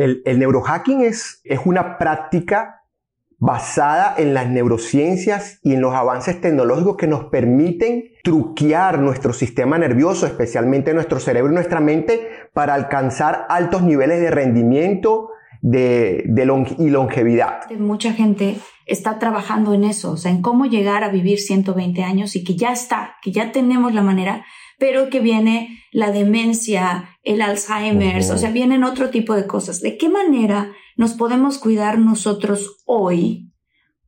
El, neurohacking es, es una práctica basada en las neurociencias y en los avances tecnológicos que nos permiten truquear nuestro sistema nervioso, especialmente nuestro cerebro y nuestra mente, para alcanzar altos niveles de rendimiento de, y longevidad. Mucha gente está trabajando en eso, o sea, en cómo llegar a vivir 120 años y que ya está, que ya tenemos la manera, pero que viene la demencia, el Alzheimer, o sea, vienen otro tipo de cosas. ¿De qué manera nos podemos cuidar nosotros hoy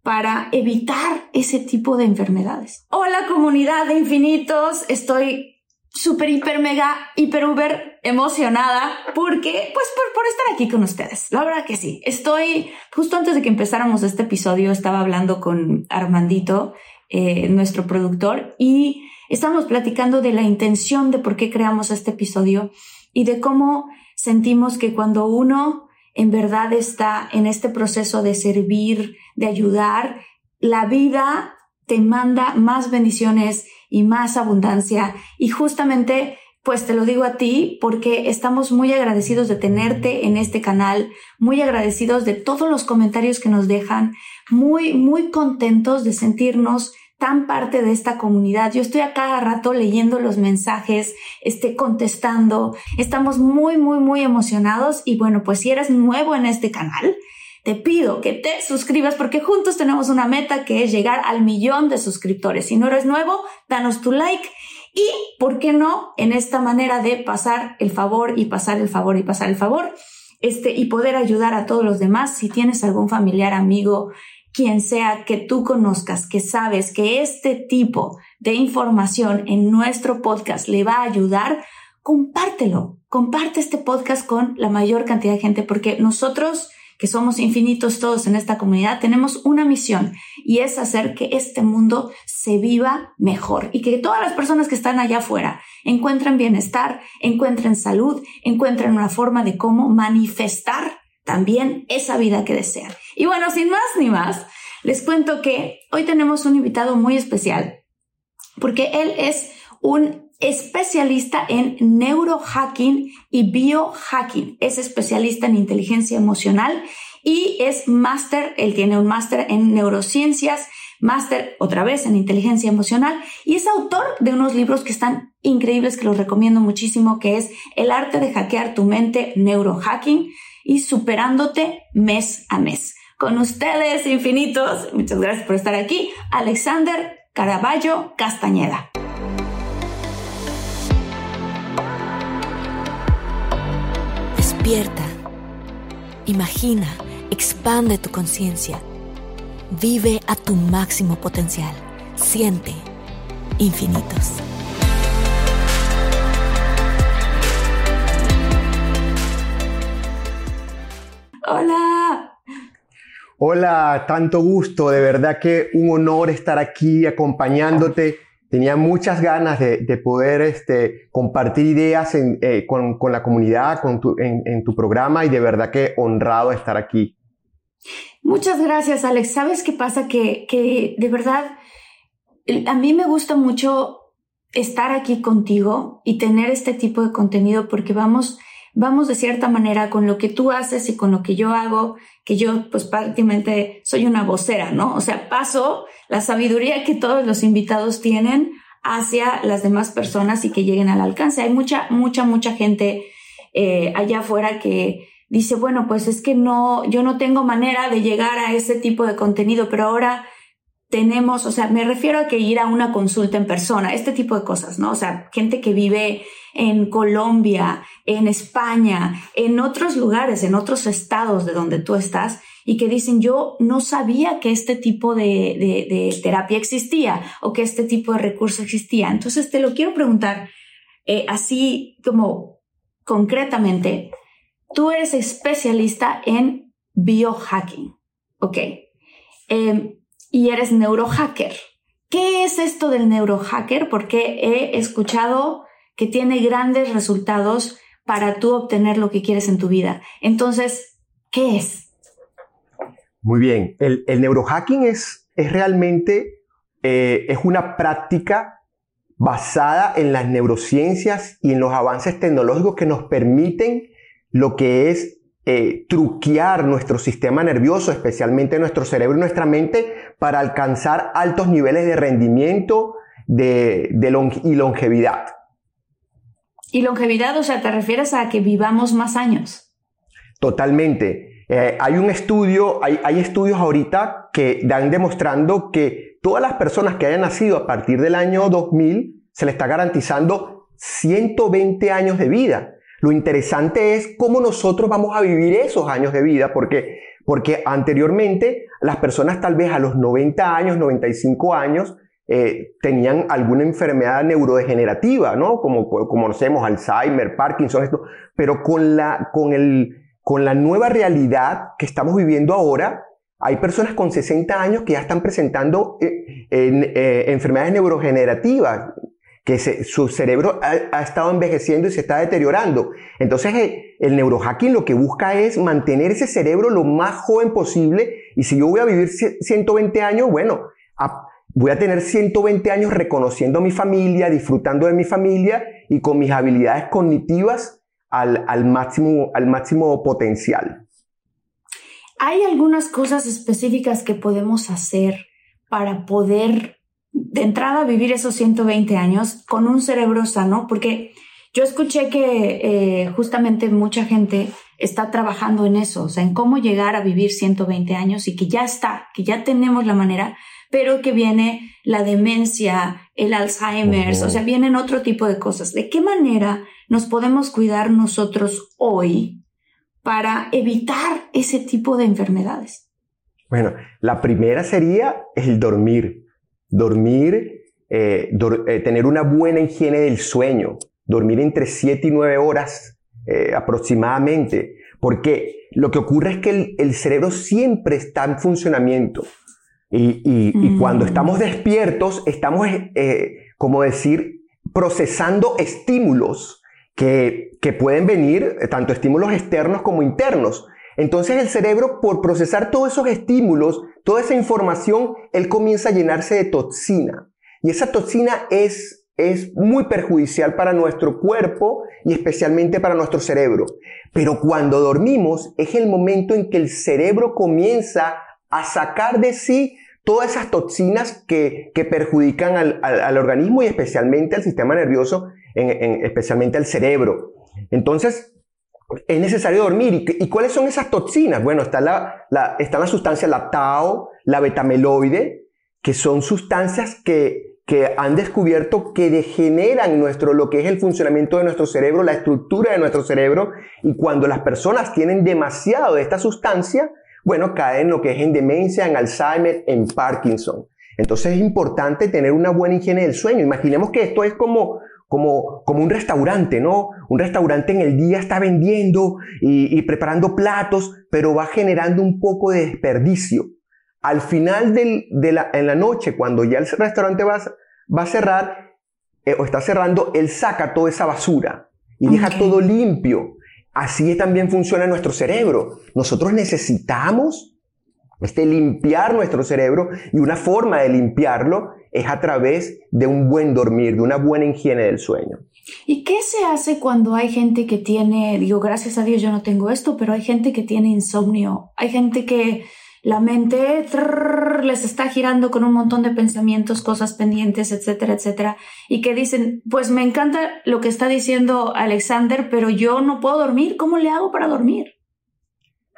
para evitar ese tipo de enfermedades? Hola comunidad de infinitos, estoy súper, hiper, mega, hiper, uber emocionada porque, pues, por, por, estar aquí con ustedes. La verdad que sí. Estoy, justo antes de que empezáramos este episodio, estaba hablando con Armandito, eh, nuestro productor, y Estamos platicando de la intención de por qué creamos este episodio y de cómo sentimos que cuando uno en verdad está en este proceso de servir, de ayudar, la vida te manda más bendiciones y más abundancia. Y justamente, pues te lo digo a ti porque estamos muy agradecidos de tenerte en este canal, muy agradecidos de todos los comentarios que nos dejan, muy, muy contentos de sentirnos tan parte de esta comunidad. Yo estoy a cada rato leyendo los mensajes, este, contestando. Estamos muy, muy, muy emocionados. Y bueno, pues si eres nuevo en este canal, te pido que te suscribas porque juntos tenemos una meta que es llegar al millón de suscriptores. Si no eres nuevo, danos tu like. Y, ¿por qué no? En esta manera de pasar el favor y pasar el favor y pasar el favor, este, y poder ayudar a todos los demás. Si tienes algún familiar, amigo, quien sea que tú conozcas, que sabes que este tipo de información en nuestro podcast le va a ayudar, compártelo. Comparte este podcast con la mayor cantidad de gente porque nosotros que somos infinitos todos en esta comunidad, tenemos una misión y es hacer que este mundo se viva mejor y que todas las personas que están allá afuera encuentren bienestar, encuentren salud, encuentren una forma de cómo manifestar también esa vida que desean. Y bueno, sin más ni más, les cuento que hoy tenemos un invitado muy especial porque él es un especialista en neurohacking y biohacking. Es especialista en inteligencia emocional y es máster, él tiene un máster en neurociencias, máster otra vez en inteligencia emocional y es autor de unos libros que están increíbles que los recomiendo muchísimo, que es El arte de hackear tu mente, neurohacking y superándote mes a mes. Con ustedes, infinitos, muchas gracias por estar aquí, Alexander Caraballo Castañeda. Despierta, imagina, expande tu conciencia, vive a tu máximo potencial, siente infinitos. Hola. Hola, tanto gusto, de verdad que un honor estar aquí acompañándote. Tenía muchas ganas de, poder este, compartir ideas eh, con, la comunidad, con en, tu programa y de verdad que honrado estar aquí. Muchas gracias, Alex. ¿Sabes qué pasa? Que, que de verdad, a mí me gusta mucho estar aquí contigo y tener este tipo de contenido porque vamos vamos de cierta manera con lo que tú haces y con lo que yo hago, que yo pues prácticamente soy una vocera, ¿no? O sea, paso la sabiduría que todos los invitados tienen hacia las demás personas y que lleguen al alcance. Hay mucha, mucha, mucha gente eh, allá afuera que dice, bueno, pues es que no, yo no tengo manera de llegar a ese tipo de contenido, pero ahora tenemos, o sea, me refiero a que ir a una consulta en persona, este tipo de cosas, ¿no? O sea, gente que vive en Colombia, en España, en otros lugares, en otros estados de donde tú estás y que dicen, yo no sabía que este tipo de, de, terapia existía o que este tipo de recurso existía. Entonces te lo quiero preguntar eh, así como concretamente, tú eres especialista en biohacking, ¿ok? Eh, y eres neurohacker. ¿Qué es esto del neurohacker? Porque he escuchado que tiene grandes resultados para tú obtener lo que quieres en tu vida. Entonces, ¿qué es? Muy bien, el, neurohacking es, es realmente eh, es una práctica basada en las neurociencias y en los avances tecnológicos que nos permiten lo que es eh, truquear nuestro sistema nervioso, especialmente nuestro cerebro y nuestra mente, para alcanzar altos niveles de rendimiento de, y longevidad. Y longevidad, o sea, ¿te refieres a que vivamos más años? Totalmente. Eh, hay un estudio, hay, hay estudios ahorita que dan demostrando que todas las personas que hayan nacido a partir del año 2000 se les está garantizando 120 años de vida. Lo interesante es cómo nosotros vamos a vivir esos años de vida, porque, porque anteriormente las personas tal vez a los 90 años, 95 años, eh, tenían alguna enfermedad neurodegenerativa, ¿no? Como, como conocemos, Alzheimer, Parkinson, esto. Pero con la, con, el, con la nueva realidad que estamos viviendo ahora, hay personas con 60 años que ya están presentando eh, eh, enfermedades neurodegenerativas, que su cerebro ha, estado envejeciendo y se está deteriorando. Entonces, eh, el neurohacking lo que busca es mantener ese cerebro lo más joven posible y si yo voy a vivir 120 años, bueno, voy a tener 120 años reconociendo a mi familia, disfrutando de mi familia y con mis habilidades cognitivas al máximo, al máximo potencial. ¿Hay algunas cosas específicas que podemos hacer para poder de entrada vivir esos 120 años con un cerebro sano, porque yo escuché que eh, justamente mucha gente está trabajando en eso, o sea, en cómo llegar a vivir 120 años y que ya está, que ya tenemos la manera, pero que viene la demencia, el Alzheimer, o sea, vienen otro tipo de cosas. ¿De qué manera nos podemos cuidar nosotros hoy para evitar ese tipo de enfermedades? Bueno, la primera sería el dormir dormir, eh, eh, tener una buena higiene del sueño, dormir entre 7 y 9 horas eh, aproximadamente, porque lo que ocurre es que el, cerebro siempre está en funcionamiento y, mm. cuando estamos despiertos estamos, como decir, procesando estímulos que, que pueden venir, tanto estímulos externos como internos. Entonces el cerebro, por procesar todos esos estímulos, toda esa información, él comienza a llenarse de toxina. Y esa toxina es, es muy perjudicial para nuestro cuerpo y especialmente para nuestro cerebro. Pero cuando dormimos es el momento en que el cerebro comienza a sacar de sí todas esas toxinas que, que perjudican al, al, organismo y especialmente al sistema nervioso, en, especialmente al cerebro. Entonces, es necesario dormir. ¿Y, cuáles son esas toxinas? Bueno, está la, la, está la sustancia la tau, la betameloide, que son sustancias que, que han descubierto que degeneran nuestro, lo que es el funcionamiento de nuestro cerebro, la estructura de nuestro cerebro. Y cuando las personas tienen demasiado de esta sustancia, bueno, caen en lo que es en demencia, en Alzheimer, en Parkinson. Entonces es importante tener una buena higiene del sueño. Imaginemos que esto es como, como, como un restaurante, ¿no? Un restaurante en el día está vendiendo y, preparando platos, pero va generando un poco de desperdicio. Al final de la, en la noche, cuando ya el restaurante va, va a cerrar eh, o está cerrando, él saca toda esa basura y deja todo limpio. Así también funciona nuestro cerebro. Nosotros necesitamos este, limpiar nuestro cerebro y una forma de limpiarlo es a través de un buen dormir, de una buena higiene del sueño. ¿Y qué se hace cuando hay gente que tiene, digo, gracias a Dios yo no tengo esto, pero hay gente que tiene insomnio, hay gente que la mente les está girando con un montón de pensamientos, cosas pendientes, etcétera, etcétera, y que dicen, pues me encanta lo que está diciendo Alexander, pero yo no puedo dormir, ¿cómo le hago para dormir?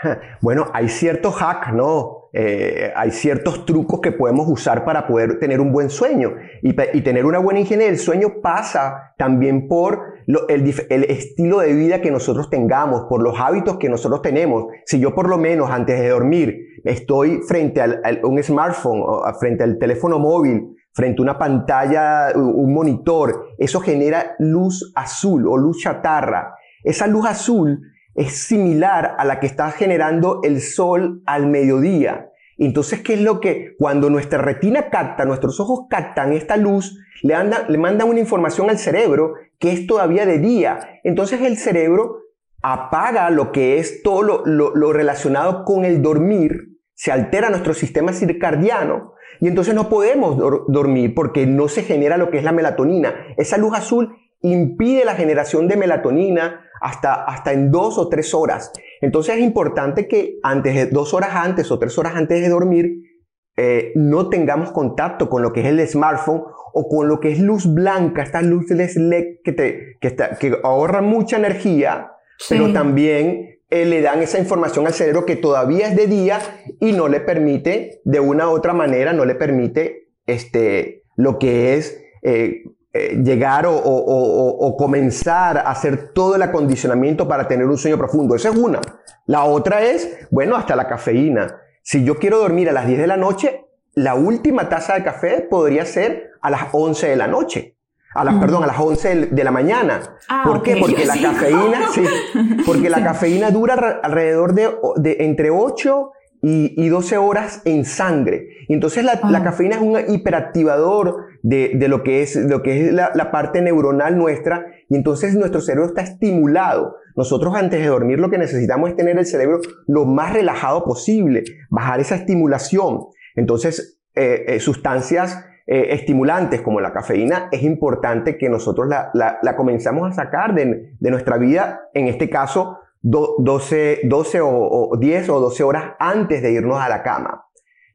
Bueno, hay ciertos hacks, ¿no? Eh, hay ciertos trucos que podemos usar para poder tener un buen sueño. Y, tener una buena higiene del sueño pasa también por el, estilo de vida que nosotros tengamos, por los hábitos que nosotros tenemos. Si yo por lo menos antes de dormir estoy frente a un smartphone, o frente al teléfono móvil, frente a una pantalla, un monitor, eso genera luz azul o luz chatarra. Esa luz azul es similar a la que está generando el sol al mediodía. Entonces, ¿qué es lo que cuando nuestra retina capta, nuestros ojos captan esta luz, le, anda, le mandan una información al cerebro que es todavía de día? Entonces el cerebro apaga lo que es todo lo, lo relacionado con el dormir, se altera nuestro sistema circadiano y entonces no podemos dormir porque no se genera lo que es la melatonina. Esa luz azul impide la generación de melatonina, hasta, hasta en dos o tres horas. Entonces es importante que antes de dos horas antes o tres horas antes de dormir eh, no tengamos contacto con lo que es el smartphone o con lo que es luz blanca, estas luces LED que, te, que, que ahorran mucha energía, pero también eh, le dan esa información al cerebro que todavía es de día y no le permite, de una u otra manera, no le permite este, lo que es eh, eh, llegar o, comenzar a hacer todo el acondicionamiento para tener un sueño profundo. Esa es una. La otra es, bueno, hasta la cafeína. Si yo quiero dormir a las 10 de la noche, la última taza de café podría ser a las 11 de la noche. A las, perdón, a las 11 de la mañana. Ah, ¿Por qué? Porque la cafeína, sí, porque la cafeína dura alrededor de, de entre 8 y, 12 horas en sangre. Y entonces la, la, cafeína es un hiperactivador de, de, lo que es, lo que es la, la, parte neuronal nuestra y entonces nuestro cerebro está estimulado. Nosotros antes de dormir lo que necesitamos es tener el cerebro lo más relajado posible, bajar esa estimulación. Entonces, eh, eh, sustancias eh, estimulantes como la cafeína es importante que nosotros la, la, la comenzamos a sacar de, de nuestra vida, en este caso 12, 12 o, 10 o 12 horas antes de irnos a la cama.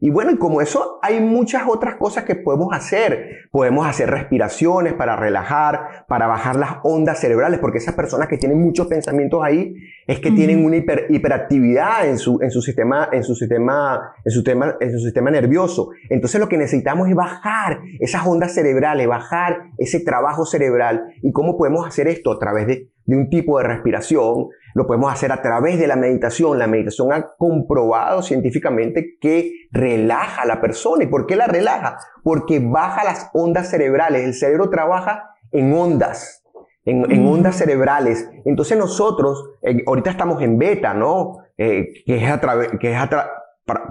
Y bueno, y como eso, hay muchas otras cosas que podemos hacer. Podemos hacer respiraciones para relajar, para bajar las ondas cerebrales, porque esas personas que tienen muchos pensamientos ahí es que tienen una hiperactividad en su, en su sistema, en su sistema, en su sistema, en su sistema nervioso. Entonces lo que necesitamos es bajar esas ondas cerebrales, bajar ese trabajo cerebral. ¿Y cómo podemos hacer esto? A través de, de un tipo de respiración, lo podemos hacer a través de la meditación. La meditación ha comprobado científicamente que relaja a la persona. ¿Y por qué la relaja? Porque baja las ondas cerebrales. El cerebro trabaja en ondas, en, mm. ondas cerebrales. Entonces nosotros, eh, ahorita estamos en beta, ¿no? Eh, que es, a que es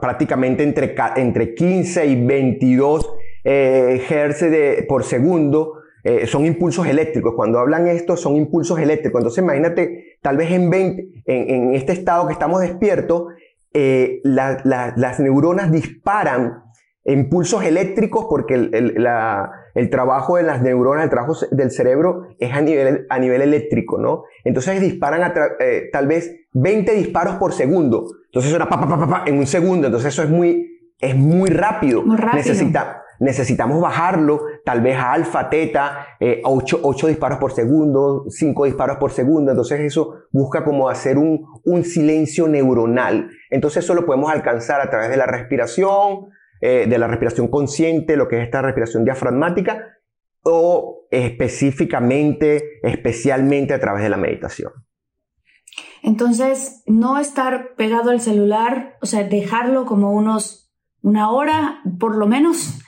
prácticamente entre, entre 15 y 22 eh, Hz por segundo. Eh, son impulsos eléctricos. Cuando hablan esto, son impulsos eléctricos. Entonces, imagínate, tal vez en, 20, en, este estado que estamos despiertos, eh, las neuronas disparan impulsos eléctricos porque el, trabajo de las neuronas, el trabajo del cerebro es a nivel, a nivel eléctrico, ¿no? Entonces disparan eh, tal vez 20 disparos por segundo. Entonces pa, pa, pa, en un segundo. Entonces eso es muy, es muy rápido. Muy rápido. Necesita, necesitamos bajarlo tal vez a alfa, teta, 8, eh, disparos por segundo, 5 disparos por segundo. Entonces eso busca como hacer un, un, silencio neuronal. Entonces eso lo podemos alcanzar a través de la respiración, eh, de la respiración consciente, lo que es esta respiración diafragmática, o específicamente, especialmente a través de la meditación. Entonces, no estar pegado al celular, o sea, dejarlo como unos, una hora por lo menos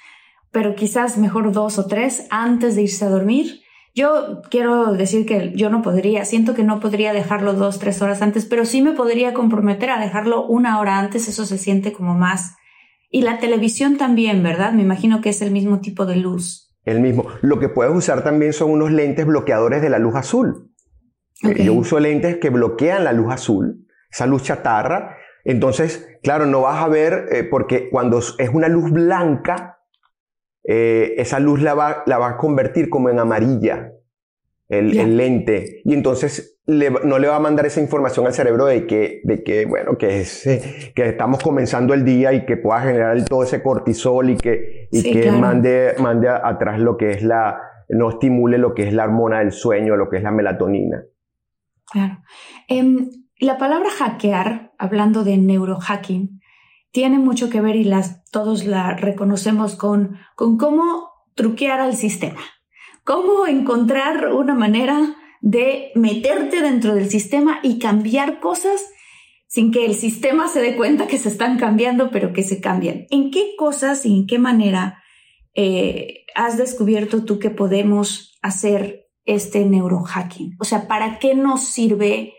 pero quizás mejor dos o tres antes de irse a dormir. Yo quiero decir que yo no podría, siento que no podría dejarlo dos, tres horas antes, pero sí me podría comprometer a dejarlo una hora antes, eso se siente como más. Y la televisión también, ¿verdad? Me imagino que es el mismo tipo de luz. El mismo. Lo que puedes usar también son unos lentes bloqueadores de la luz azul. Eh, yo uso lentes que bloquean la luz azul, esa luz chatarra. Entonces, claro, no vas a ver, eh, porque cuando es una luz blanca, eh, esa luz la va, la va, a convertir como en amarilla, el, lente, y entonces no le va a mandar esa información al cerebro de que, de que bueno, que, es, que estamos comenzando el día y que pueda generar todo ese cortisol y que, y que mande, mande atrás lo que es la, no estimule lo que es la hormona del sueño, lo que es la melatonina. Claro. Em, la palabra hackear, hablando de neurohacking, tiene mucho que ver y las, todos la reconocemos con, con cómo truquear al sistema, cómo encontrar una manera de meterte dentro del sistema y cambiar cosas sin que el sistema se dé cuenta que se están cambiando, pero que se cambian. ¿En qué cosas y en qué manera eh, has descubierto tú que podemos hacer este neurohacking? O sea, ¿para qué nos sirve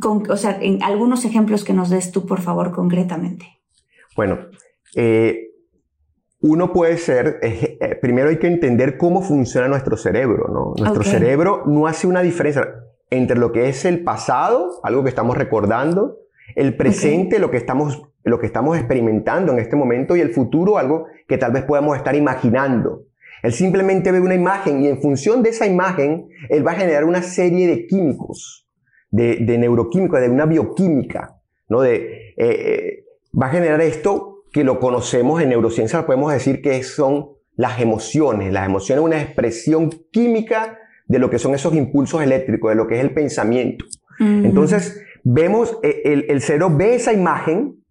con, o sea, en algunos ejemplos que nos des tú, por favor, concretamente. Bueno, eh, uno puede ser, eh, primero hay que entender cómo funciona nuestro cerebro, ¿no? Nuestro cerebro no hace una diferencia entre lo que es el pasado, algo que estamos recordando, el presente, lo, que estamos, lo que estamos experimentando en este momento, y el futuro, algo que tal vez podamos estar imaginando. Él simplemente ve una imagen y en función de esa imagen, él va a generar una serie de químicos de, de neuroquímica, de una bioquímica, ¿no? De, eh, eh, va a generar esto que lo conocemos en neurociencia, podemos decir que son las emociones. Las emociones es una expresión química de lo que son esos impulsos eléctricos, de lo que es el pensamiento. Entonces, vemos, eh, el, el cerebro ve esa imagen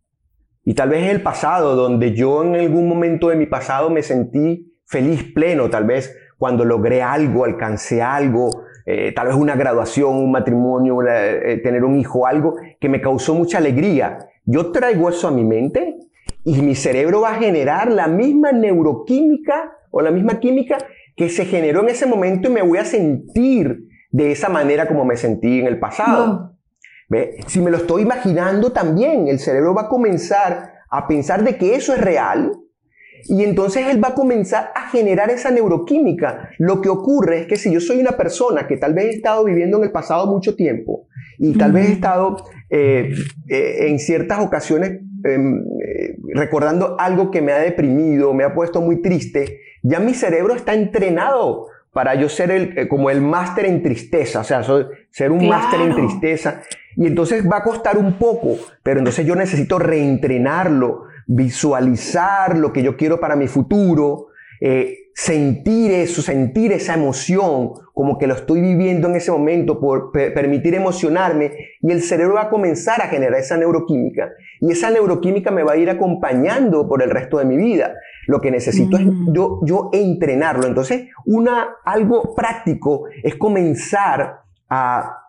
y tal vez es el pasado, donde yo en algún momento de mi pasado me sentí feliz, pleno, tal vez cuando logré algo, alcancé algo, eh, tal vez una graduación, un matrimonio, eh, tener un hijo, algo que me causó mucha alegría. Yo traigo eso a mi mente y mi cerebro va a generar la misma neuroquímica o la misma química que se generó en ese momento y me voy a sentir de esa manera como me sentí en el pasado. Si me lo estoy imaginando también, el cerebro va a comenzar a pensar de que eso es real y entonces él va a comenzar a generar esa neuroquímica. Lo que ocurre es que si yo soy una persona que tal vez he estado viviendo en el pasado mucho tiempo y tal vez he estado eh, eh, en ciertas ocasiones em, eh, recordando algo que me ha deprimido, me ha puesto muy triste, ya mi cerebro está entrenado para yo ser el, como el máster en tristeza, o sea, ser un máster en tristeza. Y entonces va a costar un poco, pero entonces yo necesito reentrenarlo, visualizar lo que yo quiero para mi futuro, eh, sentir eso, sentir esa emoción, como que lo estoy viviendo en ese momento, por permitir emocionarme, y el cerebro va a comenzar a generar esa neuroquímica. Y esa neuroquímica me va a ir acompañando por el resto de mi vida. Lo que necesito es mm. yo, yo entrenarlo. Entonces, una, algo práctico es comenzar a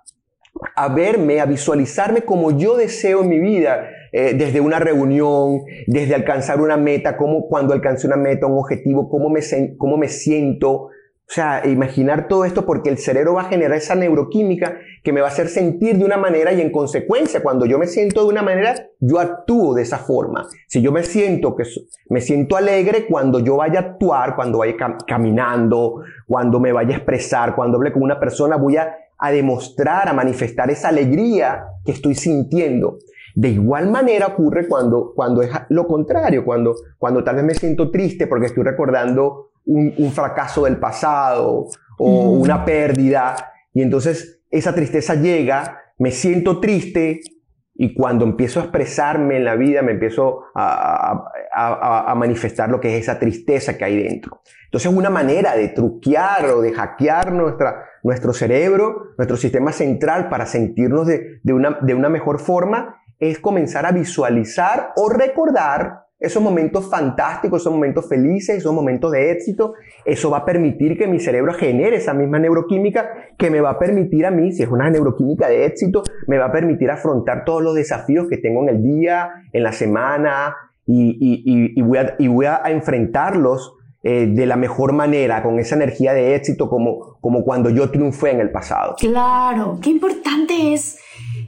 a verme, a visualizarme como yo deseo en mi vida, eh, desde una reunión, desde alcanzar una meta, como cuando alcancé una meta, un objetivo, cómo me, cómo me siento. O sea, imaginar todo esto porque el cerebro va a generar esa neuroquímica que me va a hacer sentir de una manera y en consecuencia, cuando yo me siento de una manera, yo actúo de esa forma. Si yo me siento que me siento alegre cuando yo vaya a actuar, cuando vaya caminando, cuando me vaya a expresar, cuando hable con una persona, voy a a demostrar, a manifestar esa alegría que estoy sintiendo. De igual manera ocurre cuando, cuando es lo contrario, cuando, cuando tal vez me siento triste porque estoy recordando un, fracaso del pasado o una pérdida y entonces esa tristeza llega, me siento triste y cuando empiezo a expresarme en la vida me empiezo a, a, manifestar lo que es esa tristeza que hay dentro. Entonces una manera de truquear o de hackear nuestra, nuestro cerebro, nuestro sistema central para sentirnos de, de, una, de una mejor forma es comenzar a visualizar o recordar esos momentos fantásticos, esos momentos felices, esos momentos de éxito, eso va a permitir que mi cerebro genere esa misma neuroquímica que me va a permitir a mí, si es una neuroquímica de éxito, me va a permitir afrontar todos los desafíos que tengo en el día, en la semana, y, voy, a, y voy, a, enfrentarlos eh, de la mejor manera, con esa energía de éxito como, como cuando yo triunfé en el pasado. Claro, qué importante es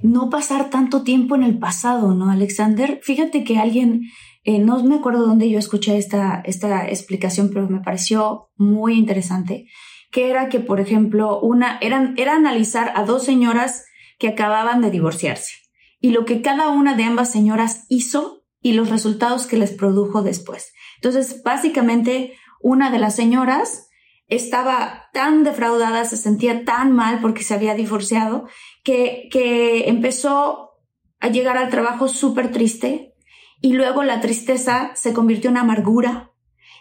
no pasar tanto tiempo en el pasado, ¿no, Alexander? Fíjate que alguien, eh, no me acuerdo dónde yo escuché esta, esta explicación, pero me pareció muy interesante, que era que, por ejemplo, una, eran, era analizar a dos señoras que acababan de divorciarse y lo que cada una de ambas señoras hizo y los resultados que les produjo después. Entonces, básicamente, una de las señoras estaba tan defraudada, se sentía tan mal porque se había divorciado, que, que empezó a llegar al trabajo súper triste y luego la tristeza se convirtió en amargura.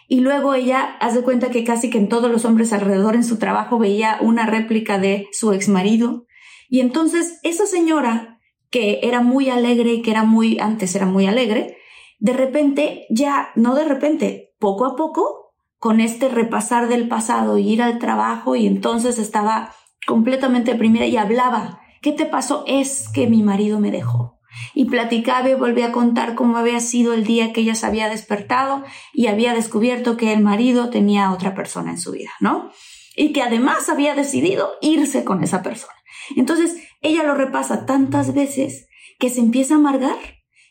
Y luego ella hace cuenta que casi que en todos los hombres alrededor en su trabajo veía una réplica de su ex marido. Y entonces esa señora, que era muy alegre y que era muy, antes era muy alegre, de repente, ya, no de repente, poco a poco, con este repasar del pasado y ir al trabajo y entonces estaba completamente deprimida y hablaba. ¿Qué te pasó? Es que mi marido me dejó. Y platicaba y volvía a contar cómo había sido el día que ella se había despertado y había descubierto que el marido tenía otra persona en su vida, ¿no? Y que además había decidido irse con esa persona. Entonces, ella lo repasa tantas veces que se empieza a amargar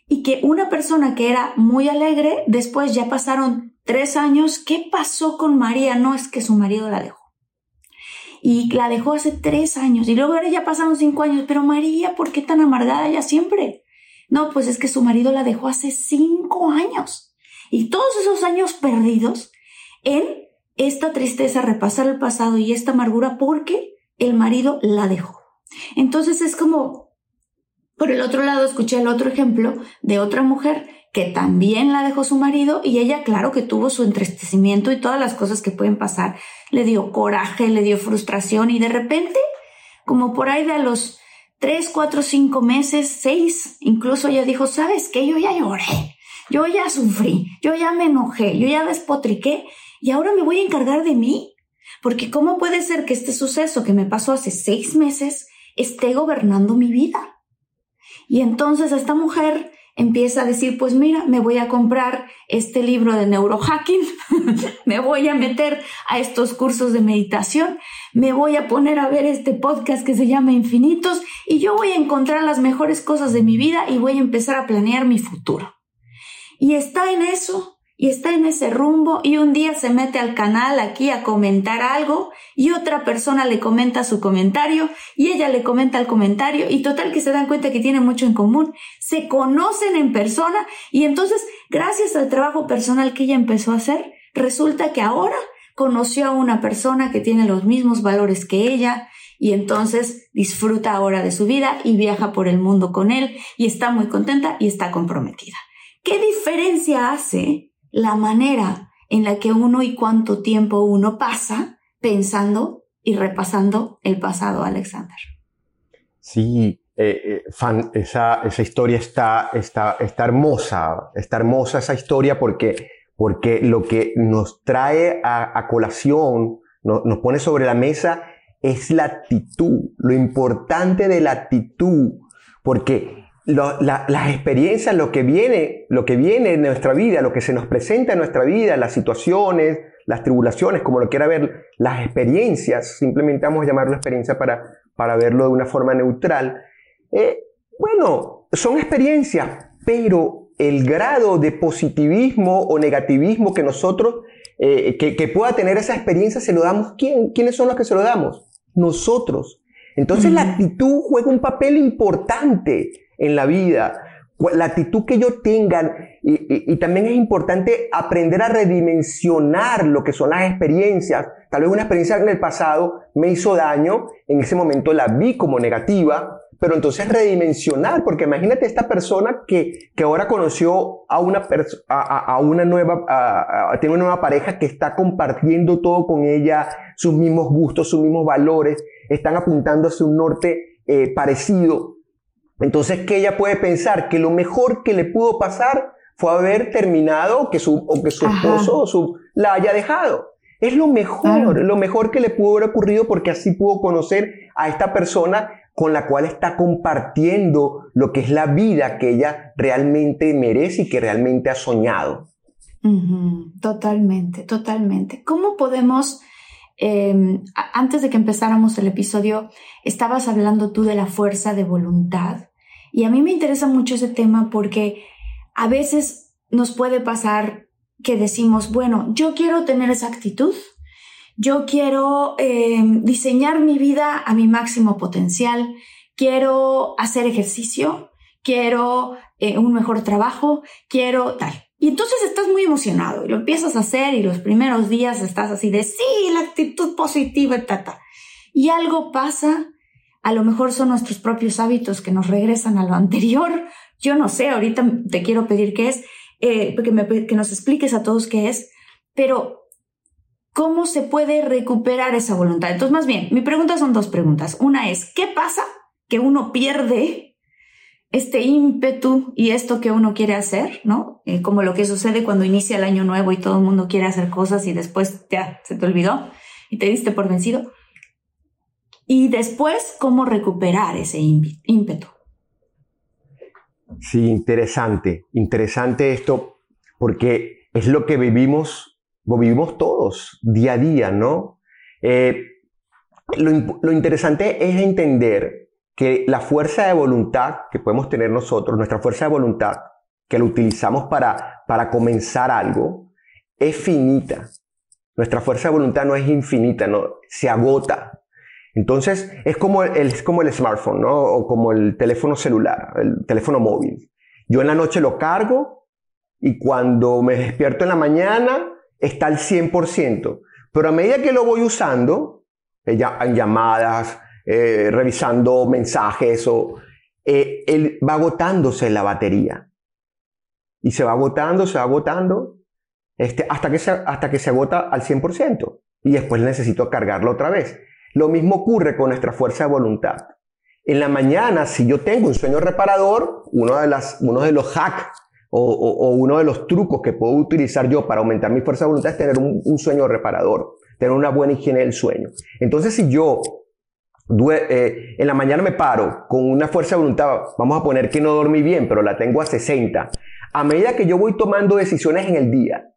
y que una persona que era muy alegre, después ya pasaron tres años, ¿qué pasó con María? No es que su marido la dejó. Y la dejó hace tres años y luego ahora ya pasaron cinco años, pero María, ¿por qué tan amargada ya siempre? No, pues es que su marido la dejó hace cinco años. Y todos esos años perdidos en esta tristeza, repasar el pasado y esta amargura porque el marido la dejó. Entonces es como por el otro lado, escuché el otro ejemplo de otra mujer que también la dejó su marido y ella, claro que tuvo su entristecimiento y todas las cosas que pueden pasar. Le dio coraje, le dio frustración y de repente, como por ahí de los tres, cuatro, cinco meses, seis, incluso ella dijo, ¿sabes qué? Yo ya lloré, yo ya sufrí, yo ya me enojé, yo ya despotriqué y ahora me voy a encargar de mí. Porque ¿cómo puede ser que este suceso que me pasó hace seis meses esté gobernando mi vida? Y entonces esta mujer empieza a decir, pues mira, me voy a comprar este libro de neurohacking, me voy a meter a estos cursos de meditación, me voy a poner a ver este podcast que se llama Infinitos y yo voy a encontrar las mejores cosas de mi vida y voy a empezar a planear mi futuro. Y está en eso y está en ese rumbo y un día se mete al canal aquí a comentar algo y otra persona le comenta su comentario y ella le comenta el comentario y total que se dan cuenta que tienen mucho en común, se conocen en persona y entonces gracias al trabajo personal que ella empezó a hacer, resulta que ahora conoció a una persona que tiene los mismos valores que ella y entonces disfruta ahora de su vida y viaja por el mundo con él y está muy contenta y está comprometida. ¿Qué diferencia hace la manera en la que uno y cuánto tiempo uno pasa pensando y repasando el pasado, Alexander. Sí, eh, eh, esa, esa, historia está, está, está hermosa, está hermosa esa historia porque, porque lo que nos trae a, colación, nos pone sobre la mesa, es la actitud, lo importante de la actitud, porque las experiencias, lo que viene, lo que viene en nuestra vida, lo que se nos presenta en nuestra vida, las situaciones, las tribulaciones, como lo quiera ver, las experiencias, simplemente vamos a llamarlo experiencia para, para verlo de una forma neutral. Eh, bueno, son experiencias, pero el grado de positivismo o negativismo que nosotros, eh, que, pueda tener esa experiencia, se lo damos quién? ¿Quiénes son los que se lo damos? Nosotros. Entonces la actitud juega un papel importante en la vida, la actitud que yo tenga, y, también es importante aprender a redimensionar lo que son las experiencias. Tal vez una experiencia en el pasado me hizo daño, en ese momento la vi como negativa, pero entonces redimensionar, porque imagínate esta persona que, que ahora conoció a una, a, a, una nueva, tiene una nueva pareja que está compartiendo todo con ella, sus mismos gustos, sus mismos valores, están apuntando hacia un norte eh, parecido. Entonces, que ella puede pensar que lo mejor que le pudo pasar fue haber terminado que su, o que su esposo o su, la haya dejado. Es lo mejor, lo mejor que le pudo haber ocurrido porque así pudo conocer a esta persona con la cual está compartiendo lo que es la vida que ella realmente merece y que realmente ha soñado. Totalmente, totalmente. ¿Cómo podemos Em, antes de que empezáramos el episodio, estabas hablando tú de la fuerza de voluntad. Y a mí me interesa mucho ese tema porque a veces nos puede pasar que decimos, bueno, yo quiero tener esa actitud, yo quiero em, diseñar mi vida a mi máximo potencial, quiero hacer ejercicio, quiero eh, un mejor trabajo, quiero tal. Y entonces estás muy emocionado y lo empiezas a hacer y los primeros días estás así de sí, la actitud positiva, tata. Y algo pasa, a lo mejor son nuestros propios hábitos que nos regresan a lo anterior. Yo no sé, ahorita te quiero pedir qué es, eh, que, que nos expliques a todos qué es, pero ¿cómo se puede recuperar esa voluntad? Entonces, más bien, mi pregunta son dos preguntas. Una es, ¿qué pasa que uno pierde este ímpetu y esto que uno quiere hacer, ¿no? Eh, como lo que sucede cuando inicia el año nuevo y todo el mundo quiere hacer cosas y después ya se te olvidó y te diste por vencido. Y después, ¿cómo recuperar ese ímpetu? Sí, interesante, interesante esto, porque es lo que vivimos, lo vivimos todos día a día, ¿no? Eh, lo, lo interesante es entender que la fuerza de voluntad que podemos tener nosotros, nuestra fuerza de voluntad, que la utilizamos para, para comenzar algo, es finita. Nuestra fuerza de voluntad no es infinita, no, se agota. Entonces, es como el, es como el smartphone, ¿no? O como el teléfono celular, el teléfono móvil. Yo en la noche lo cargo y cuando me despierto en la mañana está al 100%. Pero a medida que lo voy usando, eh, en llamadas, eh, revisando mensajes, o, eh, él va agotándose la batería. Y se va agotando, se va agotando, este, hasta, que se, hasta que se agota al 100%. Y después necesito cargarlo otra vez. Lo mismo ocurre con nuestra fuerza de voluntad. En la mañana, si yo tengo un sueño reparador, uno de, las, uno de los hacks o, uno de los trucos que puedo utilizar yo para aumentar mi fuerza de voluntad es tener un, sueño reparador, tener una buena higiene del sueño. Entonces, si yo eh, en la mañana me paro con una fuerza de voluntad, vamos a poner que no dormí bien, pero la tengo a 60, a medida que yo voy tomando decisiones en el día,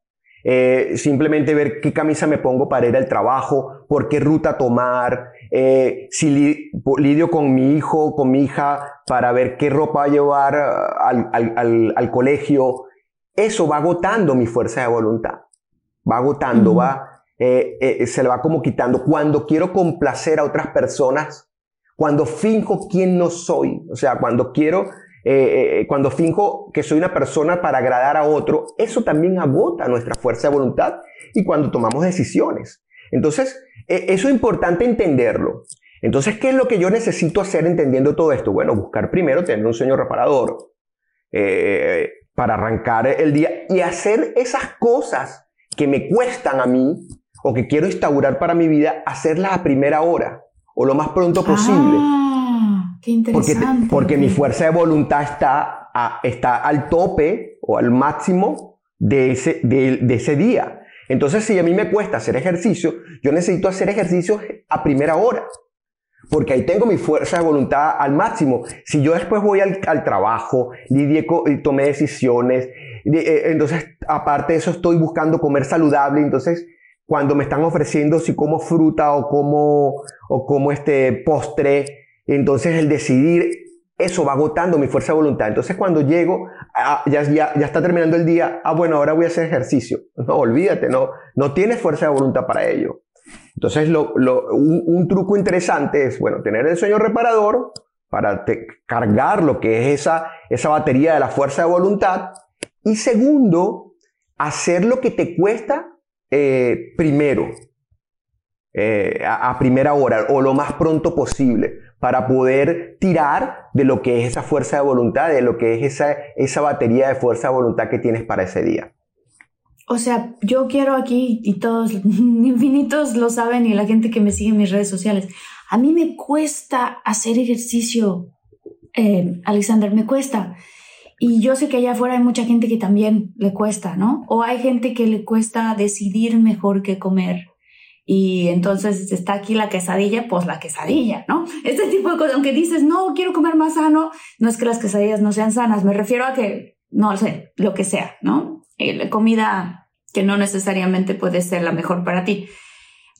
eh, simplemente ver qué camisa me pongo para ir al trabajo, por qué ruta tomar, eh, si lidio con mi hijo, con mi hija, para ver qué ropa llevar al, al, al, colegio. Eso va agotando mi fuerza de voluntad. Va agotando, va, eh, se le va como quitando. Cuando quiero complacer a otras personas, cuando finjo quién no soy, o sea, cuando quiero eh, eh, cuando finjo que soy una persona para agradar a otro, eso también agota nuestra fuerza de voluntad y cuando tomamos decisiones. Entonces, e, eso es importante entenderlo. Entonces, ¿qué es lo que yo necesito hacer entendiendo todo esto? Bueno, buscar primero tener un sueño reparador eh, para arrancar el día y hacer esas cosas que me cuestan a mí o que quiero instaurar para mi vida, hacerlas a primera hora o lo más pronto posible. Ah. Qué interesante. Porque, mi fuerza de voluntad está, está al tope o al máximo de ese, de, ese día. Entonces, si a mí me cuesta hacer ejercicio, yo necesito hacer ejercicio a primera hora. Porque ahí tengo mi fuerza de voluntad al máximo. Si yo después voy al, trabajo, lidié y tomé decisiones, eh, entonces aparte de eso estoy buscando comer saludable, entonces cuando me están ofreciendo si como fruta o como, o como este postre, entonces el decidir, eso va agotando mi fuerza de voluntad. Entonces cuando llego, ah, ya, ya, ya, está terminando el día, ah, bueno, ahora voy a hacer ejercicio. No, olvídate, no, no tienes fuerza de voluntad para ello. Entonces lo, lo, un, truco interesante es, bueno, tener el sueño reparador para cargar lo que es esa, esa batería de la fuerza de voluntad. Y segundo, hacer lo que te cuesta eh, primero, eh, a, primera hora o lo más pronto posible para poder tirar de lo que es esa fuerza de voluntad, de lo que es esa, esa batería de fuerza de voluntad que tienes para ese día. O sea, yo quiero aquí, y todos infinitos lo saben, y la gente que me sigue en mis redes sociales, a mí me cuesta hacer ejercicio, eh, Alexander, me cuesta. Y yo sé que allá afuera hay mucha gente que también le cuesta, ¿no? O hay gente que le cuesta decidir mejor qué comer y entonces está aquí la quesadilla, pues la quesadilla, ¿no? Este tipo de cosas, aunque dices, no, quiero comer más sano, no es que las quesadillas no sean sanas, me refiero a que, no sé, lo que sea, ¿no? La comida que no necesariamente puede ser la mejor para ti.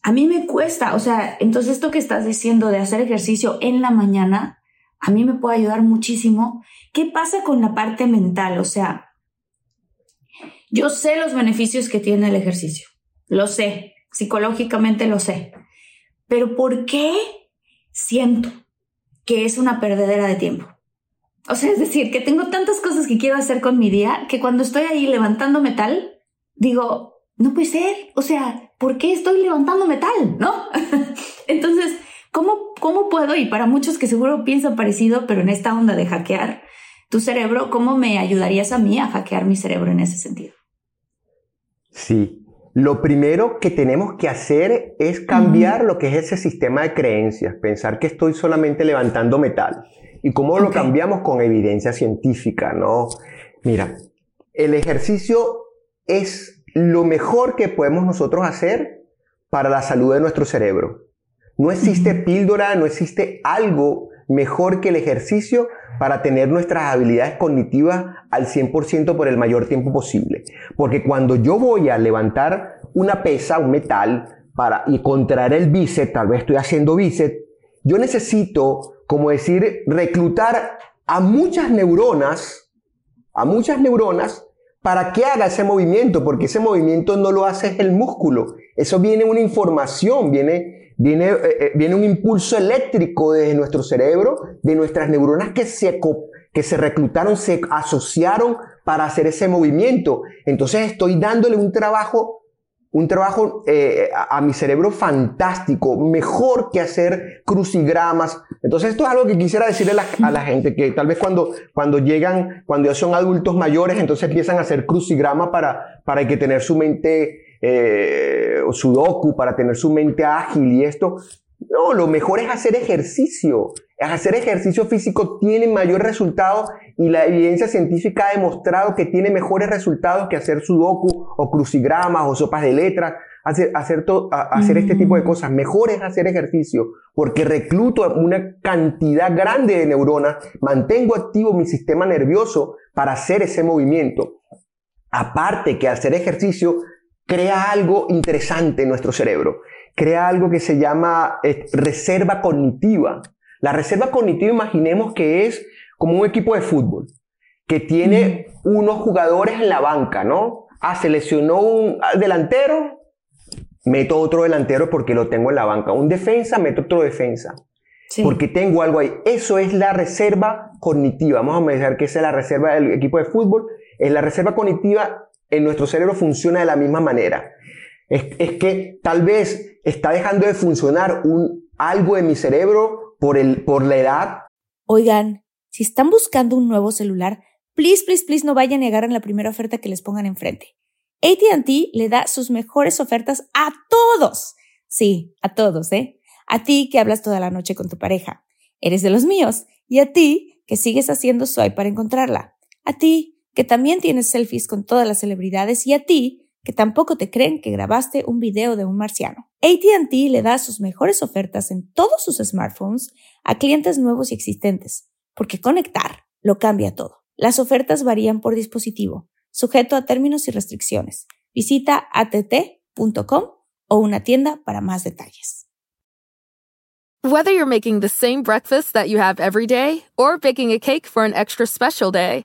A mí me cuesta, o sea, entonces esto que estás diciendo de hacer ejercicio en la mañana, a mí me puede ayudar muchísimo. ¿Qué pasa con la parte mental? O sea, yo sé los beneficios que tiene el ejercicio, lo sé, psicológicamente lo sé. Pero ¿por qué siento que es una perdedera de tiempo? O sea, es decir, que tengo tantas cosas que quiero hacer con mi día que cuando estoy ahí levantando metal, digo, no puede ser. O sea, ¿por qué estoy levantando metal? ¿No? Entonces, ¿cómo, ¿cómo puedo? Y para muchos que seguro piensan parecido, pero en esta onda de hackear tu cerebro, ¿cómo me ayudarías a mí a hackear mi cerebro en ese sentido? Sí, Lo primero que tenemos que hacer es cambiar lo que es ese sistema de creencias, pensar que estoy solamente levantando metal. ¿Y cómo lo cambiamos con evidencia científica? ¿no? Mira, el ejercicio es lo mejor que podemos nosotros hacer para la salud de nuestro cerebro. No existe píldora, no existe algo mejor que el ejercicio para tener nuestras habilidades cognitivas al 100% por el mayor tiempo posible. Porque cuando yo voy a levantar una pesa, un metal, para, y contraer el bíceps, tal vez estoy haciendo bíceps, yo necesito, como decir, reclutar a muchas neuronas, a muchas neuronas, para que haga ese movimiento, porque ese movimiento no lo hace el músculo. Eso viene una información, viene Viene, eh, eh, viene un impulso eléctrico desde nuestro cerebro, de nuestras neuronas que se, que se reclutaron, se asociaron para hacer ese movimiento. Entonces estoy dándole un trabajo, un trabajo eh, a, mi cerebro fantástico, mejor que hacer crucigramas. Entonces esto es algo que quisiera decirle a la, gente, que tal vez cuando, cuando llegan, cuando ya son adultos mayores, entonces empiezan a hacer crucigramas para, para que tener su mente eh, sudoku para tener su mente ágil y esto. No, lo mejor es hacer ejercicio. Hacer ejercicio físico tiene mayor resultado y la evidencia científica ha demostrado que tiene mejores resultados que hacer sudoku o crucigramas o sopas de letras. Hacer, hacer, hacer este tipo de mm. cosas. Mejor es hacer ejercicio porque recluto una cantidad grande de neuronas, mantengo activo mi sistema nervioso para hacer ese movimiento. Aparte que hacer ejercicio crea algo interesante en nuestro cerebro. Crea algo que se llama eh, reserva cognitiva. La reserva cognitiva, imaginemos que es como un equipo de fútbol que tiene unos jugadores en la banca, ¿no? Ah, se lesionó un delantero, meto otro delantero porque lo tengo en la banca. Un defensa, meto otro defensa. Porque tengo algo ahí. Eso es la reserva cognitiva. Vamos a pensar que esa es la reserva del equipo de fútbol. Es la reserva cognitiva en nuestro cerebro funciona de la misma manera. Es, que tal vez está dejando de funcionar un, algo de mi cerebro por, el, por la edad. Oigan, si están buscando un nuevo celular, please, please, please no vayan a negar en la primera oferta que les pongan enfrente. ATT le da sus mejores ofertas a todos. Sí, a todos, ¿eh? A ti que hablas toda la noche con tu pareja. Eres de los míos. Y a ti que sigues haciendo swipe para encontrarla. A ti que también tienes selfies con todas las celebridades y a ti, que tampoco te creen que grabaste un video de un marciano. ATT le da sus mejores ofertas en todos sus smartphones a clientes nuevos y existentes, porque conectar lo cambia todo. Las ofertas varían por dispositivo, sujeto a términos y restricciones. Visita att.com o una tienda para más detalles. Whether you're making the same breakfast that you have every day or baking a cake for an extra special day,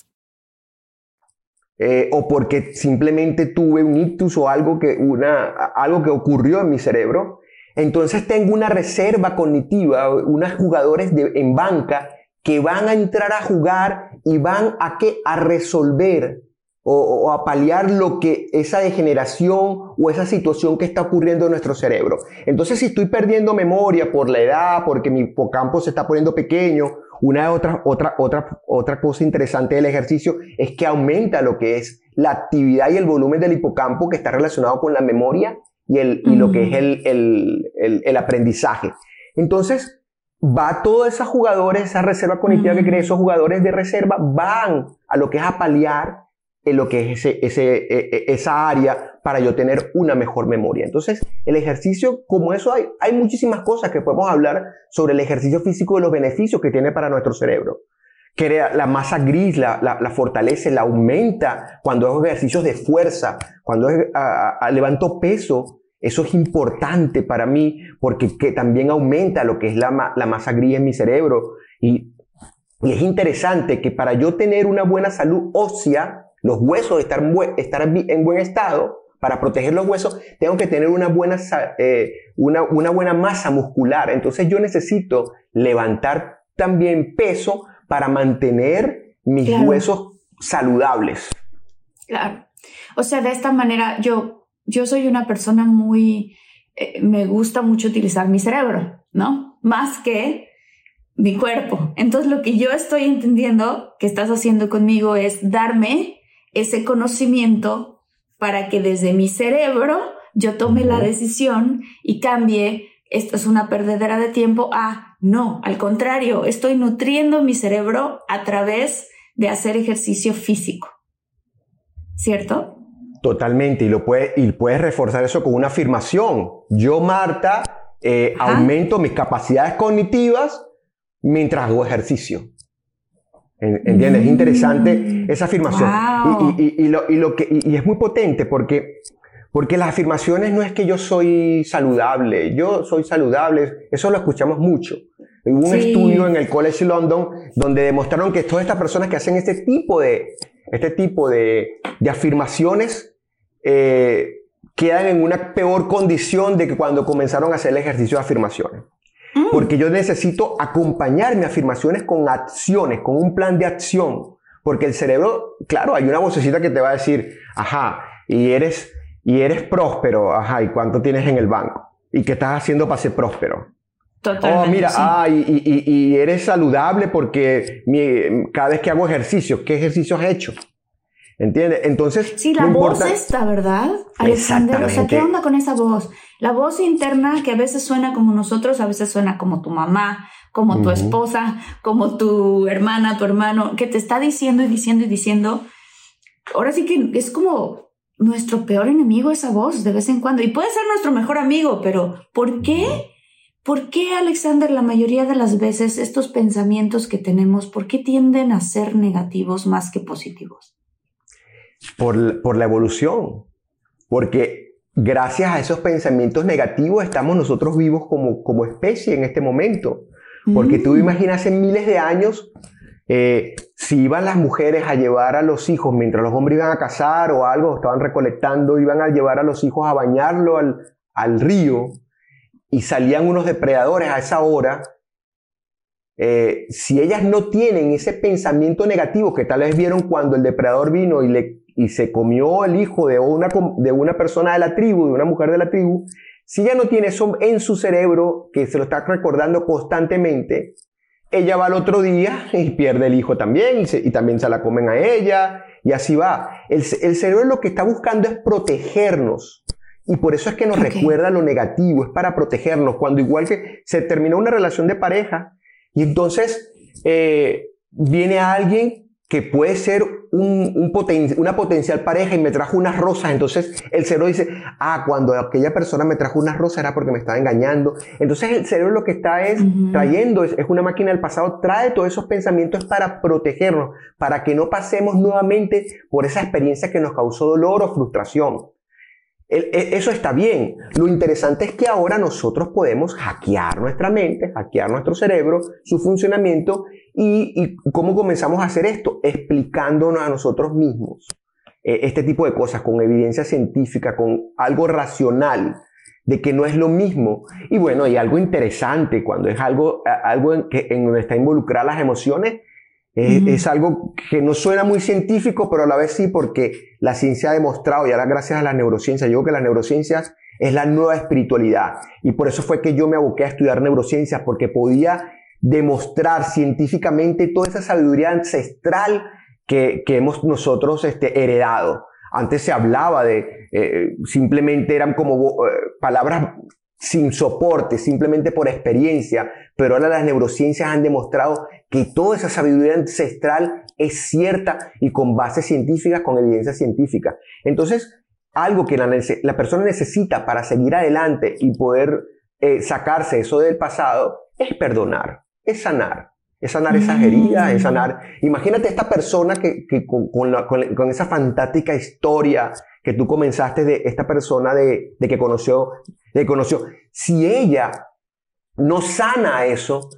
Eh, o porque simplemente tuve un ictus o algo que, una, algo que ocurrió en mi cerebro. Entonces tengo una reserva cognitiva, unos jugadores de, en banca que van a entrar a jugar y van a, ¿qué? a resolver o, o, a paliar lo que esa degeneración o esa situación que está ocurriendo en nuestro cerebro. Entonces, si estoy perdiendo memoria por la edad, porque mi hipocampo se está poniendo pequeño una otra, otra, otra, otra cosa interesante del ejercicio es que aumenta lo que es la actividad y el volumen del hipocampo que está relacionado con la memoria y, el, y lo que es el, el, el, aprendizaje. Entonces, va todos esos jugadores, esa reserva cognitiva que creen esos jugadores de reserva, van a lo que es a paliar en lo que es ese, e, e, esa área para yo tener una mejor memoria. Entonces, el ejercicio, como eso hay, hay muchísimas cosas que podemos hablar sobre el ejercicio físico y los beneficios que tiene para nuestro cerebro. Crea la masa gris, la, la, fortalece, la aumenta cuando hago ejercicios de fuerza, cuando levanto peso. Eso es importante para mí porque que también aumenta lo que es la, la masa gris en mi cerebro. Y, y es interesante que para yo tener una buena salud ósea, los huesos estar, estar en buen estado, para proteger los huesos, tengo que tener una buena, eh, una, una buena masa muscular. Entonces yo necesito levantar también peso para mantener mis huesos saludables. Claro. O sea, de esta manera yo, yo soy una persona muy, eh, me gusta mucho utilizar mi cerebro, ¿no? Más que mi cuerpo. Entonces lo que yo estoy entendiendo que estás haciendo conmigo es darme ese conocimiento para que desde mi cerebro yo tome la decisión y cambie, esto es una perdedera de tiempo, a no, al contrario, estoy nutriendo mi cerebro a través de hacer ejercicio físico. ¿Cierto? Totalmente, y, lo puede, y puedes reforzar eso con una afirmación. Yo, Marta, eh, aumento mis capacidades cognitivas mientras hago ejercicio. ¿Entiendes? Es interesante mm. esa afirmación. Y, lo, que, y, es muy potente porque, porque las afirmaciones no es que yo soy saludable, yo soy saludable, eso lo escuchamos mucho. Hubo un estudio en el College London donde demostraron que todas estas personas que hacen este tipo de, este tipo de, de afirmaciones eh, quedan en una peor condición de que cuando comenzaron a hacer el ejercicio de afirmaciones. Mm. Porque yo necesito acompañar mis afirmaciones con acciones, con un plan de acción. Porque el cerebro, claro, hay una vocecita que te va a decir, ajá, y eres, y eres próspero, ajá, ¿y cuánto tienes en el banco? ¿Y qué estás haciendo para ser próspero? Totalmente. Oh, mira, ah, y, y, eres saludable porque cada vez que hago ejercicio, ¿qué ejercicio has hecho? ¿Entiendes? Entonces. Sí, la voz esta, ¿verdad? Alexander, o sea, ¿qué onda con esa voz? La voz interna que a veces suena como nosotros, a veces suena como tu mamá, como tu esposa, como tu hermana, tu hermano, que te está diciendo y diciendo y diciendo. Ahora sí que es como nuestro peor enemigo esa voz de vez en cuando. Y puede ser nuestro mejor amigo, pero ¿por qué? ¿Por qué, Alexander, la mayoría de las veces estos pensamientos que tenemos, por qué tienden a ser negativos más que positivos? Por, la evolución. Porque gracias a esos pensamientos negativos estamos nosotros vivos como, como especie en este momento. Porque tú mm. imaginas en miles de años, eh, si iban las mujeres a llevar a los hijos mientras los hombres iban a cazar o algo, estaban recolectando, iban a llevar a los hijos a bañarlo al, al río y salían unos depredadores a esa hora, eh, si ellas no tienen ese pensamiento negativo que tal vez vieron cuando el depredador vino y le y se comió el hijo de una, de una persona de la tribu, de una mujer de la tribu, si ella no tiene eso en su cerebro, que se lo está recordando constantemente, ella va al otro día y pierde el hijo también, y, también se la comen a ella, y así va. El, cerebro lo que está buscando es protegernos. Y por eso es que nos recuerda lo negativo, es para protegernos. Cuando igual que se terminó una relación de pareja, y entonces eh, viene alguien que puede ser un, una potencial pareja y me trajo unas rosas, entonces el cerebro dice, ah, cuando aquella persona me trajo unas rosas era porque me estaba engañando. Entonces el cerebro lo que está es trayendo, es, es, una máquina del pasado, trae todos esos pensamientos para protegernos, para que no pasemos nuevamente por esa experiencia que nos causó dolor o frustración. E, eso está bien. Lo interesante es que ahora nosotros podemos hackear nuestra mente, hackear nuestro cerebro, su funcionamiento y, cómo comenzamos a hacer esto, explicándonos a nosotros mismos eh, este tipo de cosas con evidencia científica, con algo racional de que no es lo mismo. Y bueno, hay algo interesante cuando es algo, algo en, que, en donde está involucradas las emociones, es algo que no suena muy científico, pero a la vez sí, porque la ciencia ha demostrado, y ahora gracias a la neurociencia, yo digo que las neurociencias es la nueva espiritualidad. Y por eso fue que yo me aboqué a estudiar neurociencias, porque podía demostrar científicamente toda esa sabiduría ancestral que, que hemos nosotros este, heredado. Antes se hablaba de, eh, simplemente eran como eh, palabras sin soporte, simplemente por experiencia, pero ahora las neurociencias han demostrado que toda esa sabiduría ancestral es cierta y con bases científicas, con evidencia científica. Entonces, algo que la, persona necesita para seguir adelante y poder eh, sacarse eso del pasado es perdonar, es sanar. Es sanar esas heridas, es sanar. Imagínate esta persona que, con, esa fantástica historia que tú comenzaste de esta persona de, de que conoció le conoció. Si ella no sana eso,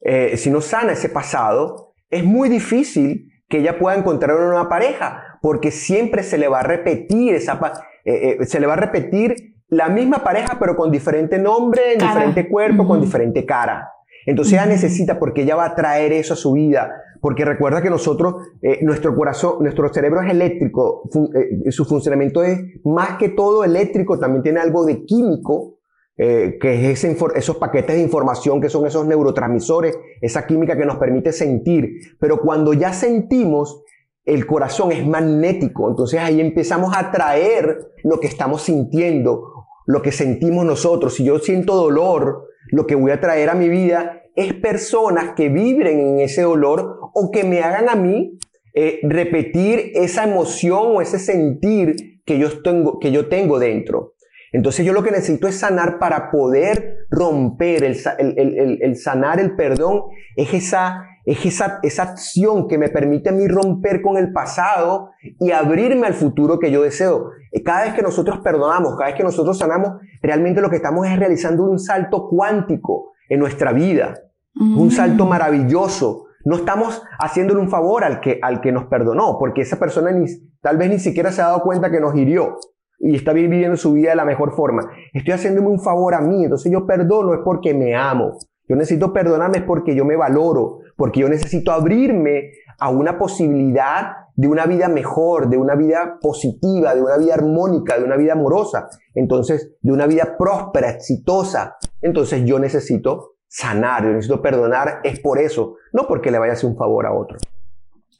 eh, si no sana ese pasado, es muy difícil que ella pueda encontrar una nueva pareja, porque siempre se le va a repetir esa, eh, eh, se le va a repetir la misma pareja, pero con diferente nombre, diferente cuerpo, con diferente cara. Entonces ella necesita, porque ella va a traer eso a su vida, porque recuerda que nosotros, eh, nuestro corazón, nuestro cerebro es eléctrico, eh, su funcionamiento es más que todo eléctrico, también tiene algo de químico, eh, que es esos paquetes de información que son esos neurotransmisores, esa química que nos permite sentir. Pero cuando ya sentimos, el corazón es magnético, entonces ahí empezamos a traer lo que estamos sintiendo, lo que sentimos nosotros. Si yo siento dolor, lo que voy a traer a mi vida es personas que vibren en ese dolor o que me hagan a mí eh, repetir esa emoción o ese sentir que yo tengo, que yo tengo dentro. Entonces yo lo que necesito es sanar para poder romper, el, sanar, el perdón, es, esa, es esa, esa acción que me permite a mí romper con el pasado y abrirme al futuro que yo deseo. Cada vez que nosotros perdonamos, cada vez que nosotros sanamos, realmente lo que estamos es realizando un salto cuántico en nuestra vida, un mm. salto maravilloso. No estamos haciéndole un favor al que, al que nos perdonó, porque esa persona ni, tal vez ni siquiera se ha dado cuenta que nos hirió y está viviendo su vida de la mejor forma. Estoy haciéndome un favor a mí, entonces yo perdono es porque me amo. Yo necesito perdonarme es porque yo me valoro, porque yo necesito abrirme a una posibilidad de una vida mejor, de una vida positiva, de una vida armónica, de una vida amorosa, entonces de una vida próspera, exitosa. Entonces yo necesito sanar, yo necesito perdonar, es por eso, no porque le vaya a hacer un favor a otro.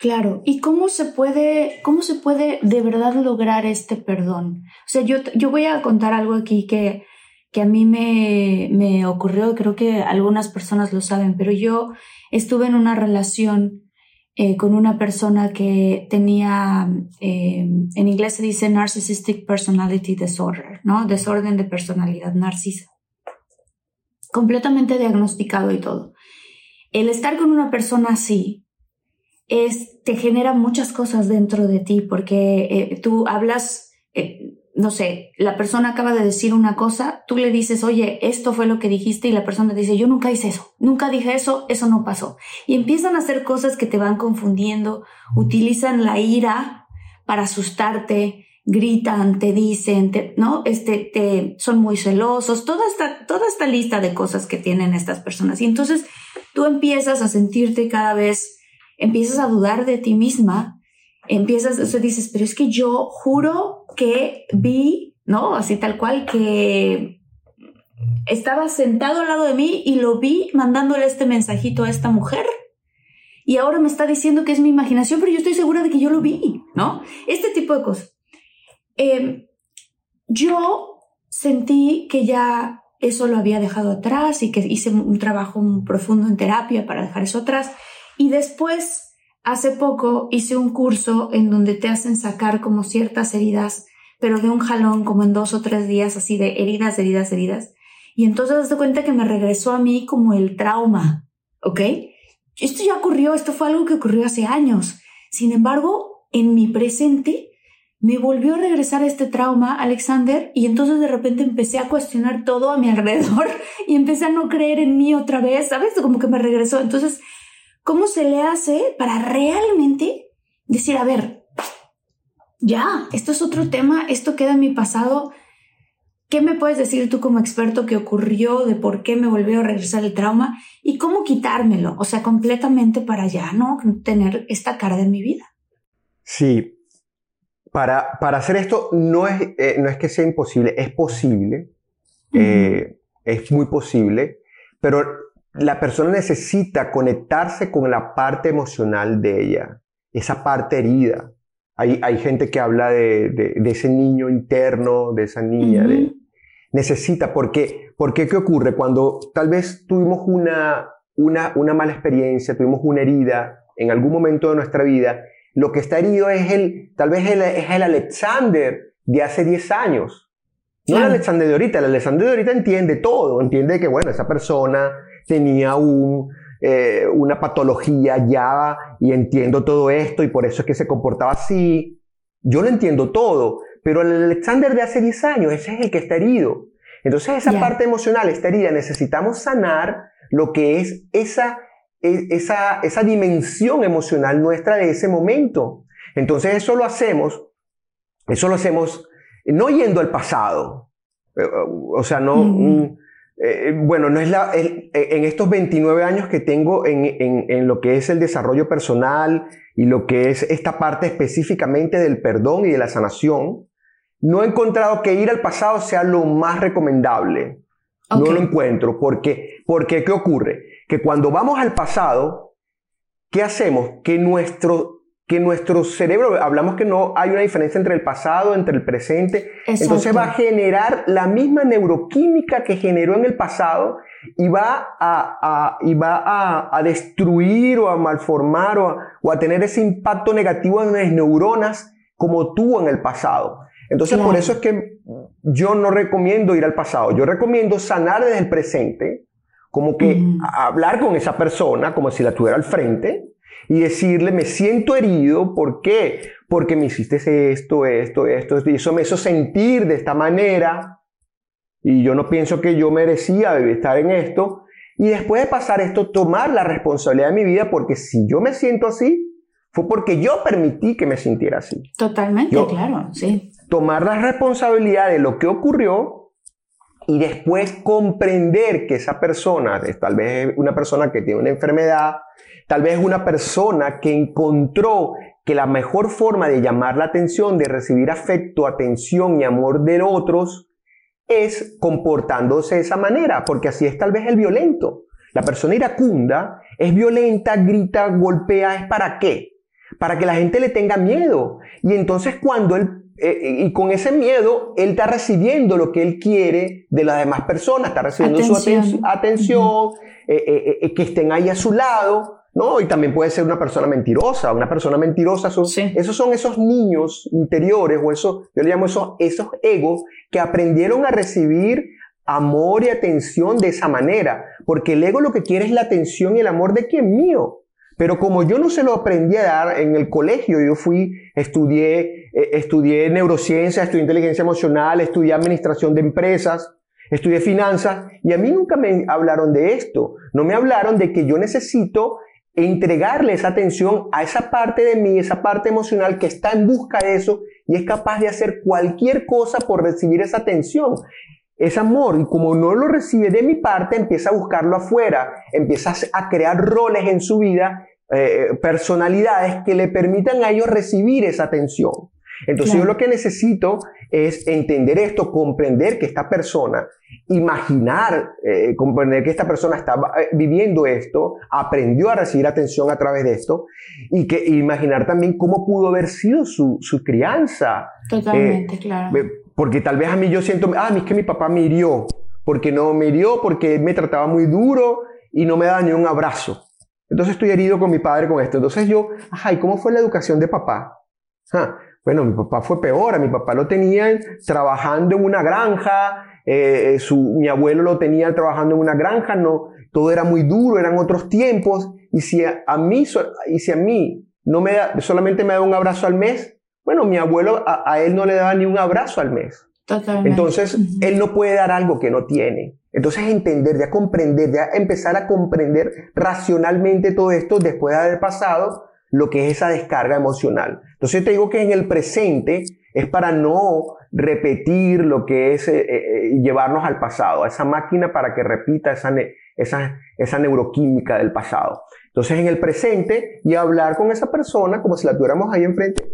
Claro, ¿y cómo se puede, cómo se puede de verdad lograr este perdón? O sea, yo, yo voy a contar algo aquí que, que a mí me, me ocurrió, creo que algunas personas lo saben, pero yo estuve en una relación eh, con una persona que tenía, eh, en inglés se dice Narcissistic Personality Disorder, ¿no? Desorden de personalidad narcisa. Completamente diagnosticado y todo. El estar con una persona así es, te genera muchas cosas dentro de ti porque eh, tú hablas, eh, no sé, la persona acaba de decir una cosa, tú le dices, oye, esto fue lo que dijiste y la persona te dice, yo nunca hice eso, nunca dije eso, eso no pasó. Y empiezan a hacer cosas que te van confundiendo, utilizan la ira para asustarte, gritan, te dicen, ¿no? Este, te, son muy celosos, toda esta, toda esta lista de cosas que tienen estas personas. Y entonces tú empiezas a sentirte cada vez empiezas a dudar de ti misma, empiezas, o sea, dices, pero es que yo juro que vi, ¿no? Así tal cual, que estaba sentado al lado de mí y lo vi mandándole este mensajito a esta mujer. Y ahora me está diciendo que es mi imaginación, pero yo estoy segura de que yo lo vi, ¿no? Este tipo de cosas. Em, yo sentí que ya eso lo había dejado atrás y que hice un trabajo profundo en terapia para dejar eso atrás. Y después, hace poco, hice un curso en donde te hacen sacar como ciertas heridas, pero de un jalón, como en dos o tres días, así de heridas, heridas, heridas. Y entonces te cuenta que me regresó a mí como el trauma, ¿ok? Esto ya ocurrió, esto fue algo que ocurrió hace años. Sin embargo, en mi presente, me volvió a regresar este trauma, Alexander, y entonces de repente empecé a cuestionar todo a mi alrededor y empecé a no creer en mí otra vez, ¿sabes? Como que me regresó. Entonces, ¿Cómo se le hace para realmente decir, a ver, ya, esto es otro tema, esto queda en mi pasado? ¿Qué me puedes decir tú como experto que ocurrió, de por qué me volvió a regresar el trauma y cómo quitármelo? O sea, completamente para ya no tener esta carga en mi vida. Sí, para, para hacer esto no es, eh, no es que sea imposible, es posible, eh, es muy posible, pero la persona necesita conectarse con la parte emocional de ella, esa parte herida. Hay, hay gente que habla de, de, ese niño interno, de esa niña. de, necesita, porque, porque ¿qué ocurre? Cuando tal vez tuvimos una, una, una mala experiencia, tuvimos una herida en algún momento de nuestra vida, lo que está herido es el, tal vez es el Alexander de hace 10 años. No el Alexander de ahorita, el Alexander de ahorita entiende todo, entiende que, bueno, esa persona tenía un, eh, una patología ya y entiendo todo esto y por eso es que se comportaba así. Yo lo entiendo todo, pero el Alexander de hace 10 años, ese es el que está herido. Entonces esa parte emocional está herida, necesitamos sanar lo que es esa, e, esa, esa dimensión emocional nuestra de ese momento. Entonces eso lo hacemos, eso lo hacemos no yendo al pasado, eh, o sea, no, eh, bueno, no es la, en estos 29 años que tengo en, en, en, lo que es el desarrollo personal y lo que es esta parte específicamente del perdón y de la sanación, no he encontrado que ir al pasado sea lo más recomendable. No lo encuentro. Porque, porque, ¿qué ocurre? Que cuando vamos al pasado, ¿qué hacemos? Que nuestro que nuestro cerebro, hablamos que no hay una diferencia entre el pasado, entre el presente, entonces va a generar la misma neuroquímica que generó en el pasado y va a, y va a, destruir o a malformar o, o a, tener ese impacto negativo en las neuronas como tuvo en el pasado. Entonces por eso es que yo no recomiendo ir al pasado, yo recomiendo sanar desde el presente, como que hablar con esa persona como si la tuviera al frente y decirle, me siento herido, ¿por qué? Porque me hiciste esto, esto, esto, y eso me hizo sentir de esta manera, y yo no pienso que yo merecía estar en esto, y después de pasar esto, tomar la responsabilidad de mi vida, porque si yo me siento así, fue porque yo permití que me sintiera así. Totalmente, claro, sí. Tomar la responsabilidad de lo que ocurrió y después comprender que esa persona, tal vez una persona que tiene una enfermedad, Tal vez una persona que encontró que la mejor forma de llamar la atención, de recibir afecto, atención y amor de otros, es comportándose de esa manera, porque así es tal vez el violento. La persona iracunda es violenta, grita, golpea, ¿es para qué? Para que la gente le tenga miedo. Y entonces cuando él, eh, y con ese miedo, él está recibiendo lo que él quiere de las demás personas, está recibiendo su atención, eh, que estén ahí a su lado, ¿no? Y también puede ser una persona mentirosa. Una persona mentirosa, son, esos son esos niños interiores, o eso, yo le llamo esos, esos egos que aprendieron a recibir amor y atención de esa manera. Porque el ego lo que quiere es la atención y el amor de quien mío. Pero como yo no se lo aprendí a dar en el colegio, yo fui, estudié, eh, estudié neurociencia, estudié inteligencia emocional, estudié administración de empresas, estudié finanzas, y a mí nunca me hablaron de esto. No me hablaron de que yo necesito entregarle esa atención a esa parte de mí, esa parte emocional que está en busca de eso y es capaz de hacer cualquier cosa por recibir esa atención. ese amor, y como no lo recibe de mi parte, empieza a buscarlo afuera, empieza a crear roles en su vida, eh, personalidades que le permitan a ellos recibir esa atención. Entonces yo lo que necesito es entender esto, comprender que esta persona, imaginar, eh, comprender que esta persona está eh, viviendo esto, aprendió a recibir atención a través de esto, y que imaginar también cómo pudo haber sido su, su crianza. Totalmente, eh, claro. Porque tal vez a mí yo siento, ah, es que mi papá me hirió, porque no me hirió, porque me trataba muy duro y no me da ni un abrazo. Entonces estoy herido con mi padre con esto. Entonces yo, ajá, ¿y cómo fue la educación de papá? Ah, bueno, mi papá fue peor, a mi papá lo tenían trabajando en una granja, eh, su, mi abuelo lo tenía trabajando en una granja, no, todo era muy duro, eran otros tiempos, y si a, mí, y si a mí no me da, solamente me da un abrazo al mes, bueno, mi abuelo a, él no le daba ni un abrazo al mes. Totalmente. Entonces, él no puede dar algo que no tiene. Entonces, entender, ya comprender, ya empezar a comprender racionalmente todo esto después de haber pasado lo que es esa descarga emocional. Entonces te digo que en el presente es para no repetir lo que es eh, eh, llevarnos al pasado, a esa máquina para que repita esa, esa, esa neuroquímica del pasado. Entonces en el presente y hablar con esa persona como si la tuviéramos ahí enfrente,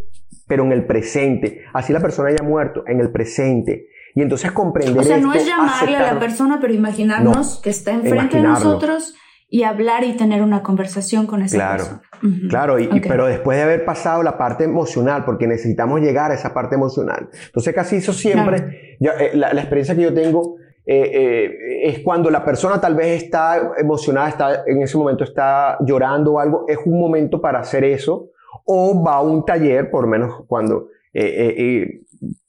pero en el presente, así la persona haya muerto, en el presente. Y entonces comprender. O sea, no es llamarle a la persona, pero imaginarnos que está enfrente de nosotros y hablar y tener una conversación con esa claro, persona. Claro, y, pero después de haber pasado la parte emocional, porque necesitamos llegar a esa parte emocional. Entonces, casi eso siempre, eh, la, experiencia que yo tengo eh, eh, es cuando la persona tal vez está emocionada, está, en ese momento está llorando o algo, es un momento para hacer eso, o va a un taller, por lo menos cuando,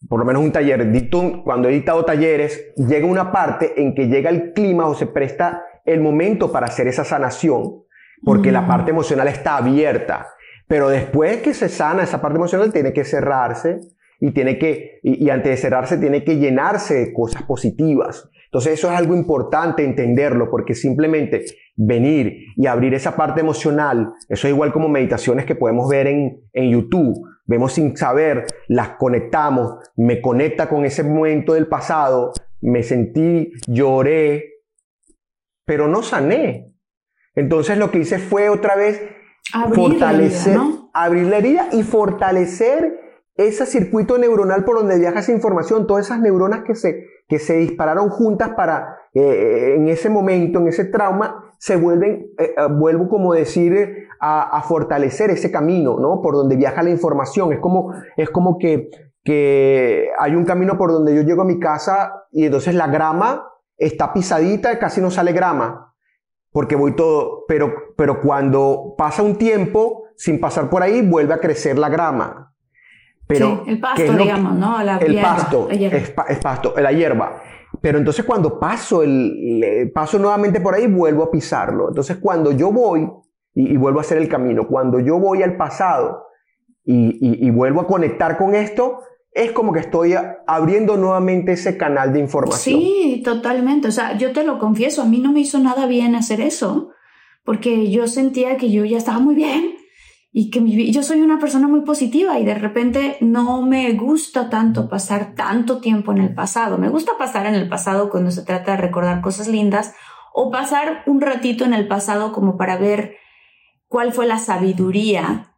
por lo menos un taller, cuando he dictado talleres, llega una parte en que llega el clima o se presta el momento para hacer esa sanación, porque la mm. parte emocional está abierta. Pero después que se sana esa parte emocional, tiene que cerrarse y tiene que, y, antes de cerrarse, tiene que llenarse de cosas positivas. Entonces eso es algo importante entenderlo, porque simplemente venir y abrir esa parte emocional, eso es igual como meditaciones que podemos ver en, en YouTube. Vemos sin saber, las conectamos, me conecta con ese momento del pasado, me sentí, lloré, pero no sané. Entonces lo que hice fue otra vez Abrir fortalecer, la herida, ¿no? abrir la herida y fortalecer ese circuito neuronal por donde viaja esa información, todas esas neuronas que se, que se dispararon juntas para, eh, en ese momento, en ese trauma, se vuelven, eh, eh, vuelvo como decir, eh, a, a fortalecer ese camino, ¿no? Por donde viaja la información. Es como, es como que, que hay un camino por donde yo llego a mi casa y entonces la grama está pisadita casi no sale grama, porque voy todo, pero, pero cuando pasa un tiempo sin pasar por ahí, vuelve a crecer la grama. Pero, Sí, el pasto, ¿qué es lo que- digamos, ¿no? La el hierba, pasto, la hierba. Es, es pasto, la hierba. Pero entonces cuando paso, el, paso nuevamente por ahí, vuelvo a pisarlo. Entonces cuando yo voy y, y vuelvo a hacer el camino, cuando yo voy al pasado y, y- y vuelvo a conectar con esto, es como que estoy abriendo nuevamente ese canal de información. Sí, totalmente. O sea, yo te lo confieso, a mí no me hizo nada bien hacer eso, porque yo sentía que yo ya estaba muy bien y que mi yo soy una persona muy positiva y de repente no me gusta tanto pasar tanto tiempo en el pasado. Me gusta pasar en el pasado cuando se trata de recordar cosas lindas o pasar un ratito en el pasado como para ver cuál fue la sabiduría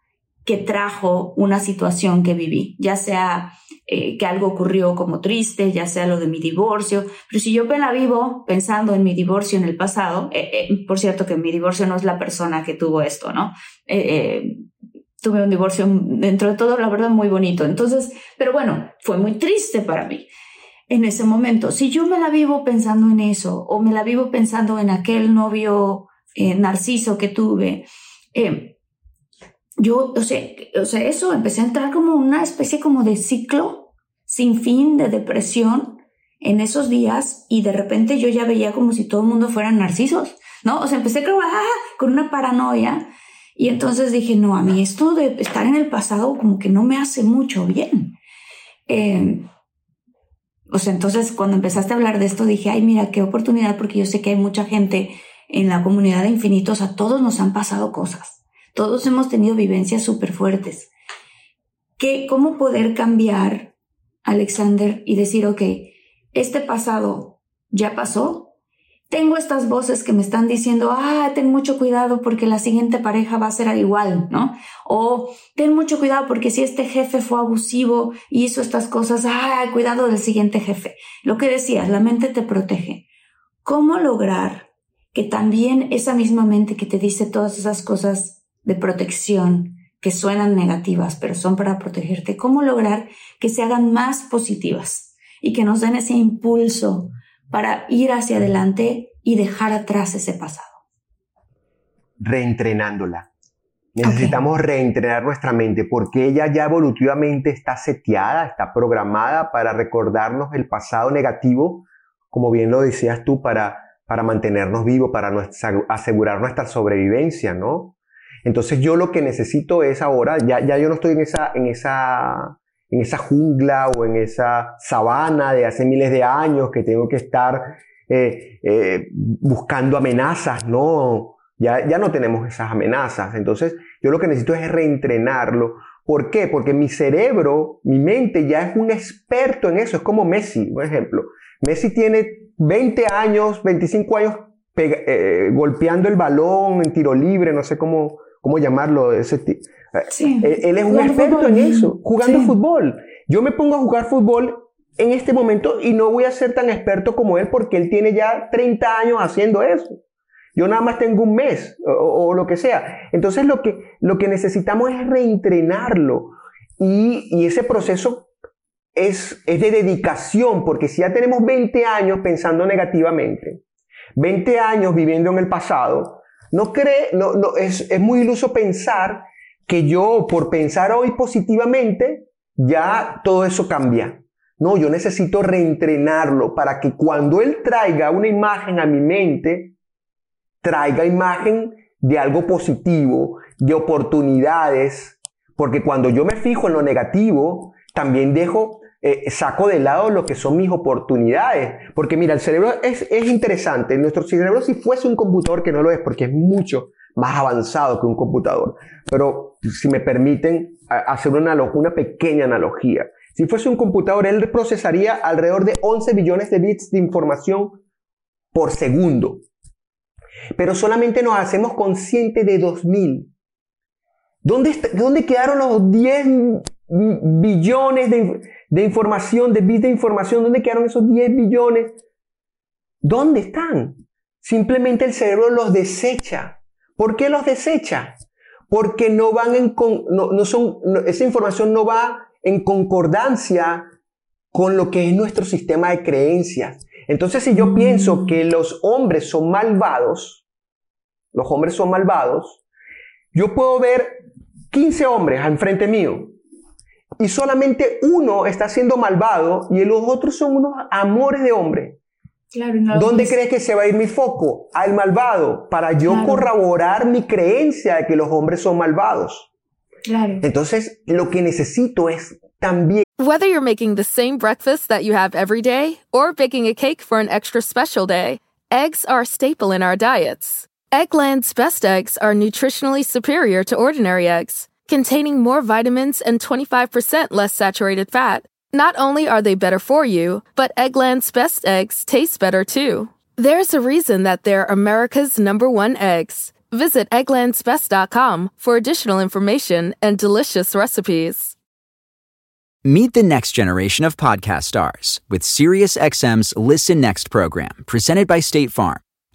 que trajo una situación que viví, ya sea eh, que algo ocurrió como triste, ya sea lo de mi divorcio, pero si yo me la vivo pensando en mi divorcio en el pasado, eh, eh, por cierto que mi divorcio no es la persona que tuvo esto, ¿no? Tuve un divorcio dentro de todo, la verdad, muy bonito. Entonces, pero bueno, fue muy triste para mí en ese momento. Si yo me la vivo pensando en eso, o me la vivo pensando en aquel novio narciso que tuve, yo, o sea, o sea, eso empecé a entrar como una especie como de ciclo sin fin de depresión en esos días y de repente yo ya veía como si todo el mundo fueran narcisos, ¿no? O sea, empecé como, ah, con una paranoia y entonces dije, no, a mí esto de estar en el pasado como que no me hace mucho bien. Eh, o sea, entonces cuando empezaste a hablar de esto dije, ay, mira, qué oportunidad porque yo sé que hay mucha gente en la comunidad de infinitos, a todos nos han pasado cosas. Todos hemos tenido vivencias súper fuertes. ¿Qué, ¿Cómo poder cambiar, Alexander, y decir, ok, este pasado ya pasó? Tengo estas voces que me están diciendo, ah, ten mucho cuidado porque la siguiente pareja va a ser igual, ¿no? O ten mucho cuidado porque si este jefe fue abusivo y hizo estas cosas, ah, cuidado del siguiente jefe. Lo que decías, la mente te protege. ¿Cómo lograr que también esa misma mente que te dice todas esas cosas de protección que suenan negativas, pero son para protegerte, cómo lograr que se hagan más positivas y que nos den ese impulso para ir hacia adelante y dejar atrás ese pasado? Reentrenándola. Necesitamos reentrenar nuestra mente porque ella ya evolutivamente está seteada, está programada para recordarnos el pasado negativo, como bien lo decías tú, para, para mantenernos vivos, para nuestra- asegurar nuestra sobrevivencia, ¿no? Entonces yo lo que necesito es ahora, ya, ya yo no estoy en esa, en, esa, en esa jungla o en esa sabana de hace miles de años que tengo que estar eh, eh, buscando amenazas, ¿no? Ya, ya no tenemos esas amenazas. Entonces yo lo que necesito es reentrenarlo. ¿Por qué? Porque mi cerebro, mi mente ya es un experto en eso. Es como Messi, por ejemplo. Messi tiene 20 años, 25 años eh, golpeando el balón en tiro libre, no sé cómo, cómo llamarlo. Ese Sí. él, él es un experto fútbol. en eso, jugando Sí. fútbol. Yo me pongo a jugar fútbol en este momento y no voy a ser tan experto como él porque él tiene ya 30 años haciendo eso. Yo nada más tengo un mes o, o lo que sea. Entonces lo que, lo que necesitamos es reentrenarlo. Y, y ese proceso es, es de dedicación, porque si ya tenemos 20 años pensando negativamente, 20 años viviendo en el pasado, no cree, no, no, es, es muy iluso pensar que yo, por pensar hoy positivamente, ya todo eso cambia. No, yo necesito reentrenarlo para que cuando él traiga una imagen a mi mente, traiga imagen de algo positivo, de oportunidades, porque cuando yo me fijo en lo negativo, también dejo, eh, saco de lado lo que son mis oportunidades. Porque mira, el cerebro es, es interesante. Nuestro cerebro si fuese un computador, que no lo es, porque es mucho más avanzado que un computador. Pero si me permiten hacer una, una pequeña analogía. Si fuese un computador, él procesaría alrededor de 11 billones de bits de información por segundo. pero solamente nos hacemos conscientes de 2000. ¿Dónde, ¿Dónde quedaron los 10 billones de, de, información, de bits de información? ¿Dónde quedaron esos 10 billones? ¿Dónde están? Simplemente el cerebro los desecha. ¿Por qué los desecha? Porque no van en, no, no son, esa información no va en concordancia con lo que es nuestro sistema de creencias. Entonces, si yo pienso mm. que los hombres son malvados, los hombres son malvados, yo puedo ver 15 hombres enfrente mío y solamente uno está siendo malvado y los otros son unos amores de hombre. Claro, ¿Dónde crees que se va a ir mi foco? Al malvado, para yo corroborar mi creencia de que los hombres son malvados. Claro. Entonces, lo que necesito es también. Whether you're making the same breakfast that you have every day or baking a cake for an extra special day, eggs are a staple in our diets. Eggland's best eggs are nutritionally superior to ordinary eggs, containing more vitamins and 25% less saturated fat. Not only are they better for you, but Eggland's best eggs taste better too. There's a reason that they're America's number one eggs. Visit egglandsbest.com for additional information and delicious recipes. Meet the next generation of podcast stars with SiriusXM's Listen Next program, presented by State Farm.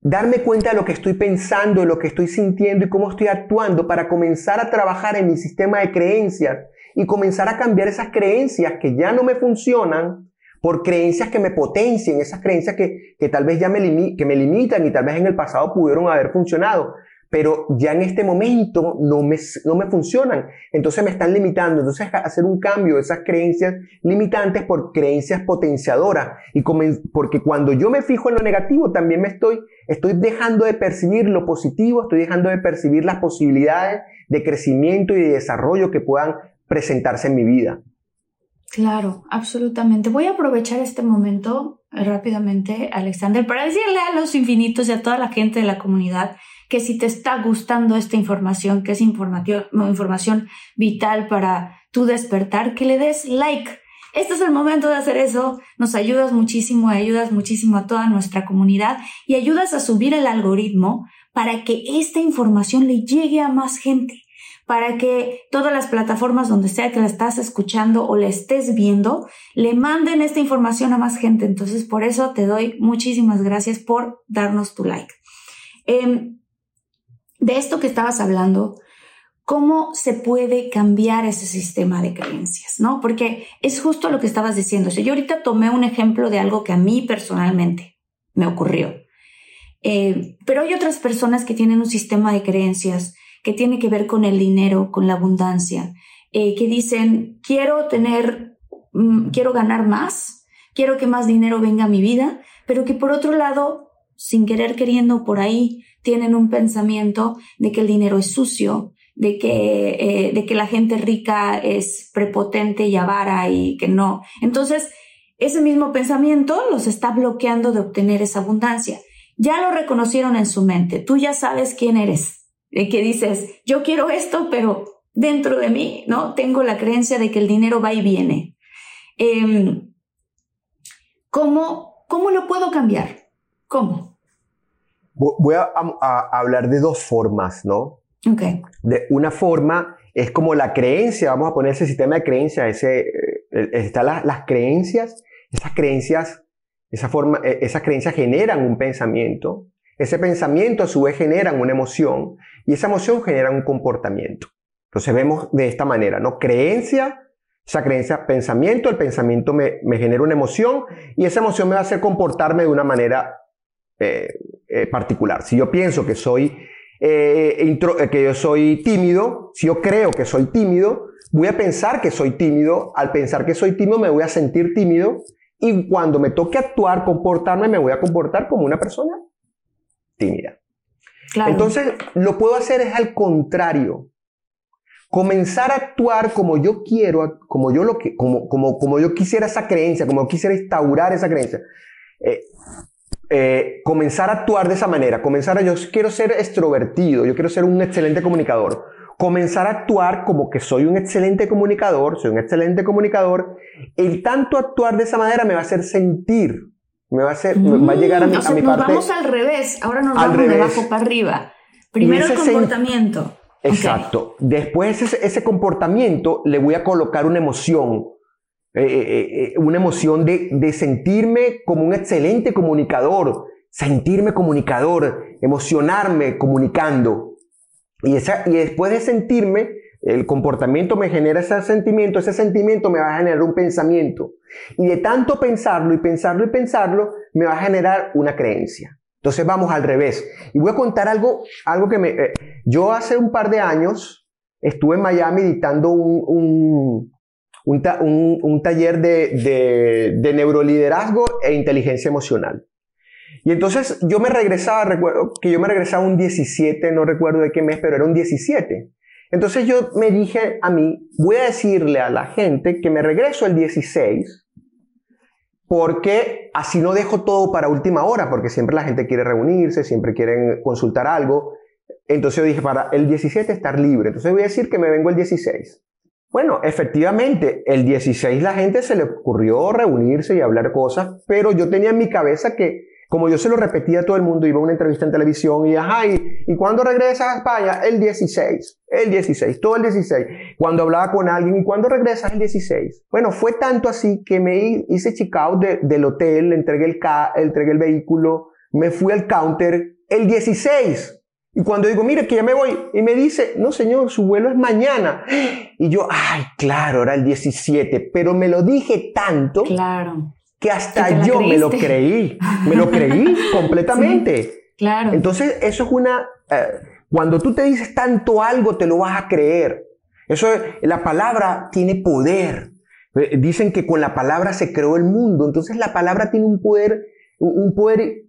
Darme cuenta de lo que estoy pensando, de lo que estoy sintiendo y cómo estoy actuando para comenzar a trabajar en mi sistema de creencias y comenzar a cambiar esas creencias que ya no me funcionan por creencias que me potencien, esas creencias que, que tal vez ya me, que me limitan y tal vez en el pasado pudieron haber funcionado pero ya en este momento no me, no me funcionan. Entonces me están limitando. Entonces hacer un cambio de esas creencias limitantes por creencias potenciadoras. Y porque cuando yo me fijo en lo negativo, también me estoy, estoy dejando de percibir lo positivo, estoy dejando de percibir las posibilidades de crecimiento y de desarrollo que puedan presentarse en mi vida. Claro, absolutamente. Voy a aprovechar este momento rápidamente, Alexander, para decirle a los infinitos y a toda la gente de la comunidad que si te está gustando esta información, que es información vital para tu despertar, que le des like. Este es el momento de hacer eso. Nos ayudas muchísimo, ayudas muchísimo a toda nuestra comunidad y ayudas a subir el algoritmo para que esta información le llegue a más gente, para que todas las plataformas donde sea que la estás escuchando o la estés viendo, le manden esta información a más gente. Entonces, por eso te doy muchísimas gracias por darnos tu like. Em, de esto que estabas hablando, cómo se puede cambiar ese sistema de creencias, ¿no? Porque es justo lo que estabas diciendo. yo ahorita tomé un ejemplo de algo que a mí personalmente me ocurrió. Eh, pero hay otras personas que tienen un sistema de creencias que tiene que ver con el dinero, con la abundancia, eh, que dicen, quiero tener, mm, quiero ganar más, quiero que más dinero venga a mi vida, pero que por otro lado, sin querer queriendo por ahí, tienen un pensamiento de que el dinero es sucio, de que, eh, de que la gente rica es prepotente y avara y que no. Entonces, ese mismo pensamiento los está bloqueando de obtener esa abundancia. Ya lo reconocieron en su mente, tú ya sabes quién eres, de que dices, yo quiero esto, pero dentro de mí, ¿no? Tengo la creencia de que el dinero va y viene. Em, ¿cómo, ¿Cómo lo puedo cambiar? ¿Cómo? Voy a, hablar de dos formas, ¿no? Ok. De una forma es como la creencia, vamos a poner ese sistema de creencias, ese, eh, están las, creencias, esas creencias, esa forma, eh, esas creencias generan un pensamiento, ese pensamiento a su vez genera una emoción y esa emoción genera un comportamiento. Entonces vemos de esta manera, ¿no? Creencia, esa creencia, pensamiento, el pensamiento me, me genera una emoción y esa emoción me va a hacer comportarme de una manera eh, eh, particular. Si yo pienso que soy, eh, que yo soy tímido, si yo creo que soy tímido, voy a pensar que soy tímido. Al pensar que soy tímido, me voy a sentir tímido. Y cuando me toque actuar, comportarme, me voy a comportar como una persona tímida. Entonces, lo puedo hacer es al contrario. comenzar a actuar como yo quiero, como yo, lo que, como, como, como yo quisiera esa creencia, como yo quisiera instaurar esa creencia. Eh, eh, comenzar a actuar de esa manera, comenzar a yo quiero ser extrovertido, yo quiero ser un excelente comunicador, comenzar a actuar como que soy un excelente comunicador, soy un excelente comunicador, el tanto actuar de esa manera me va a hacer sentir, me va a hacer, va a llegar a mi, a mi nos parte. vamos al revés, ahora nos vamos de revés. abajo para arriba. Primero el comportamiento. Exacto. Después ese, ese comportamiento le voy a colocar una emoción, eh, eh, eh, una emoción de, de sentirme como un excelente comunicador, sentirme comunicador, emocionarme comunicando. Y, esa, y después de sentirme, el comportamiento me genera ese sentimiento, ese sentimiento me va a generar un pensamiento. Y de tanto pensarlo y pensarlo y pensarlo, me va a generar una creencia. Entonces vamos al revés. Y voy a contar algo, algo que me... yo hace un par de años estuve en Miami dictando un, un, un, un taller de, de, de neuroliderazgo e inteligencia emocional. Y entonces yo me regresaba, recuerdo que yo me regresaba un 17, no recuerdo de qué mes, pero era un 17. Entonces yo me dije a mí, voy a decirle a la gente que me regreso el 16 porque así no dejo todo para última hora, porque siempre la gente quiere reunirse, siempre quieren consultar algo. Entonces yo dije, para el 17 estar libre. Entonces voy a decir que me vengo el 16. Bueno, efectivamente, el 16 la gente se le ocurrió reunirse y hablar cosas, pero yo tenía en mi cabeza que, como yo se lo repetía a todo el mundo, iba a una entrevista en televisión y, ajá, ¿y, ¿y cuándo regresas a España? El 16, el 16, todo el 16. Cuando hablaba con alguien, ¿y cuándo regresas? El 16. Bueno, fue tanto así que me hi- hice check out de- del hotel, entregué el, ca entregué el vehículo, me fui al counter el 16. Y cuando digo, mire, que ya me voy, y me dice, no señor, su vuelo es mañana. Y yo, ay, claro, era el 17, pero me lo dije tanto Claro, que hasta yo me lo creí, me lo creí completamente. claro. Entonces, eso es una, eh, cuando tú te dices tanto algo, te lo vas a creer. Eso, es- la palabra tiene poder. Eh, Dicen que con la palabra se creó el mundo, entonces la palabra tiene un poder, un poder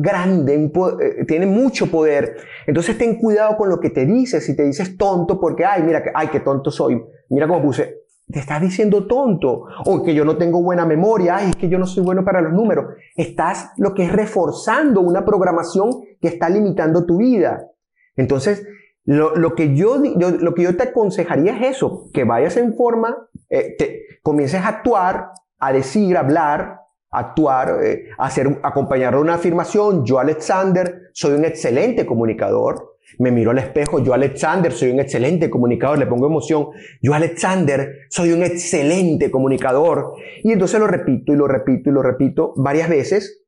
grande, eh, tiene mucho poder. Entonces ten cuidado con lo que te dices. Si te dices tonto, porque, ay, mira, ay, qué tonto soy. Mira cómo puse, te estás diciendo tonto. O que yo no tengo buena memoria, ay, es que yo no soy bueno para los números. Estás lo que es reforzando una programación que está limitando tu vida. Entonces, lo, lo que yo, lo que yo te aconsejaría es eso, que vayas en forma, eh, te, comiences a actuar, a decir, a hablar, actuar, eh, a hacer, acompañar una afirmación. Yo, Alexander, soy un excelente comunicador. Me miro al espejo, yo, Alexander, soy un excelente comunicador. Le pongo emoción. Yo, Alexander, soy un excelente comunicador. Y entonces lo repito y lo repito y lo repito varias veces,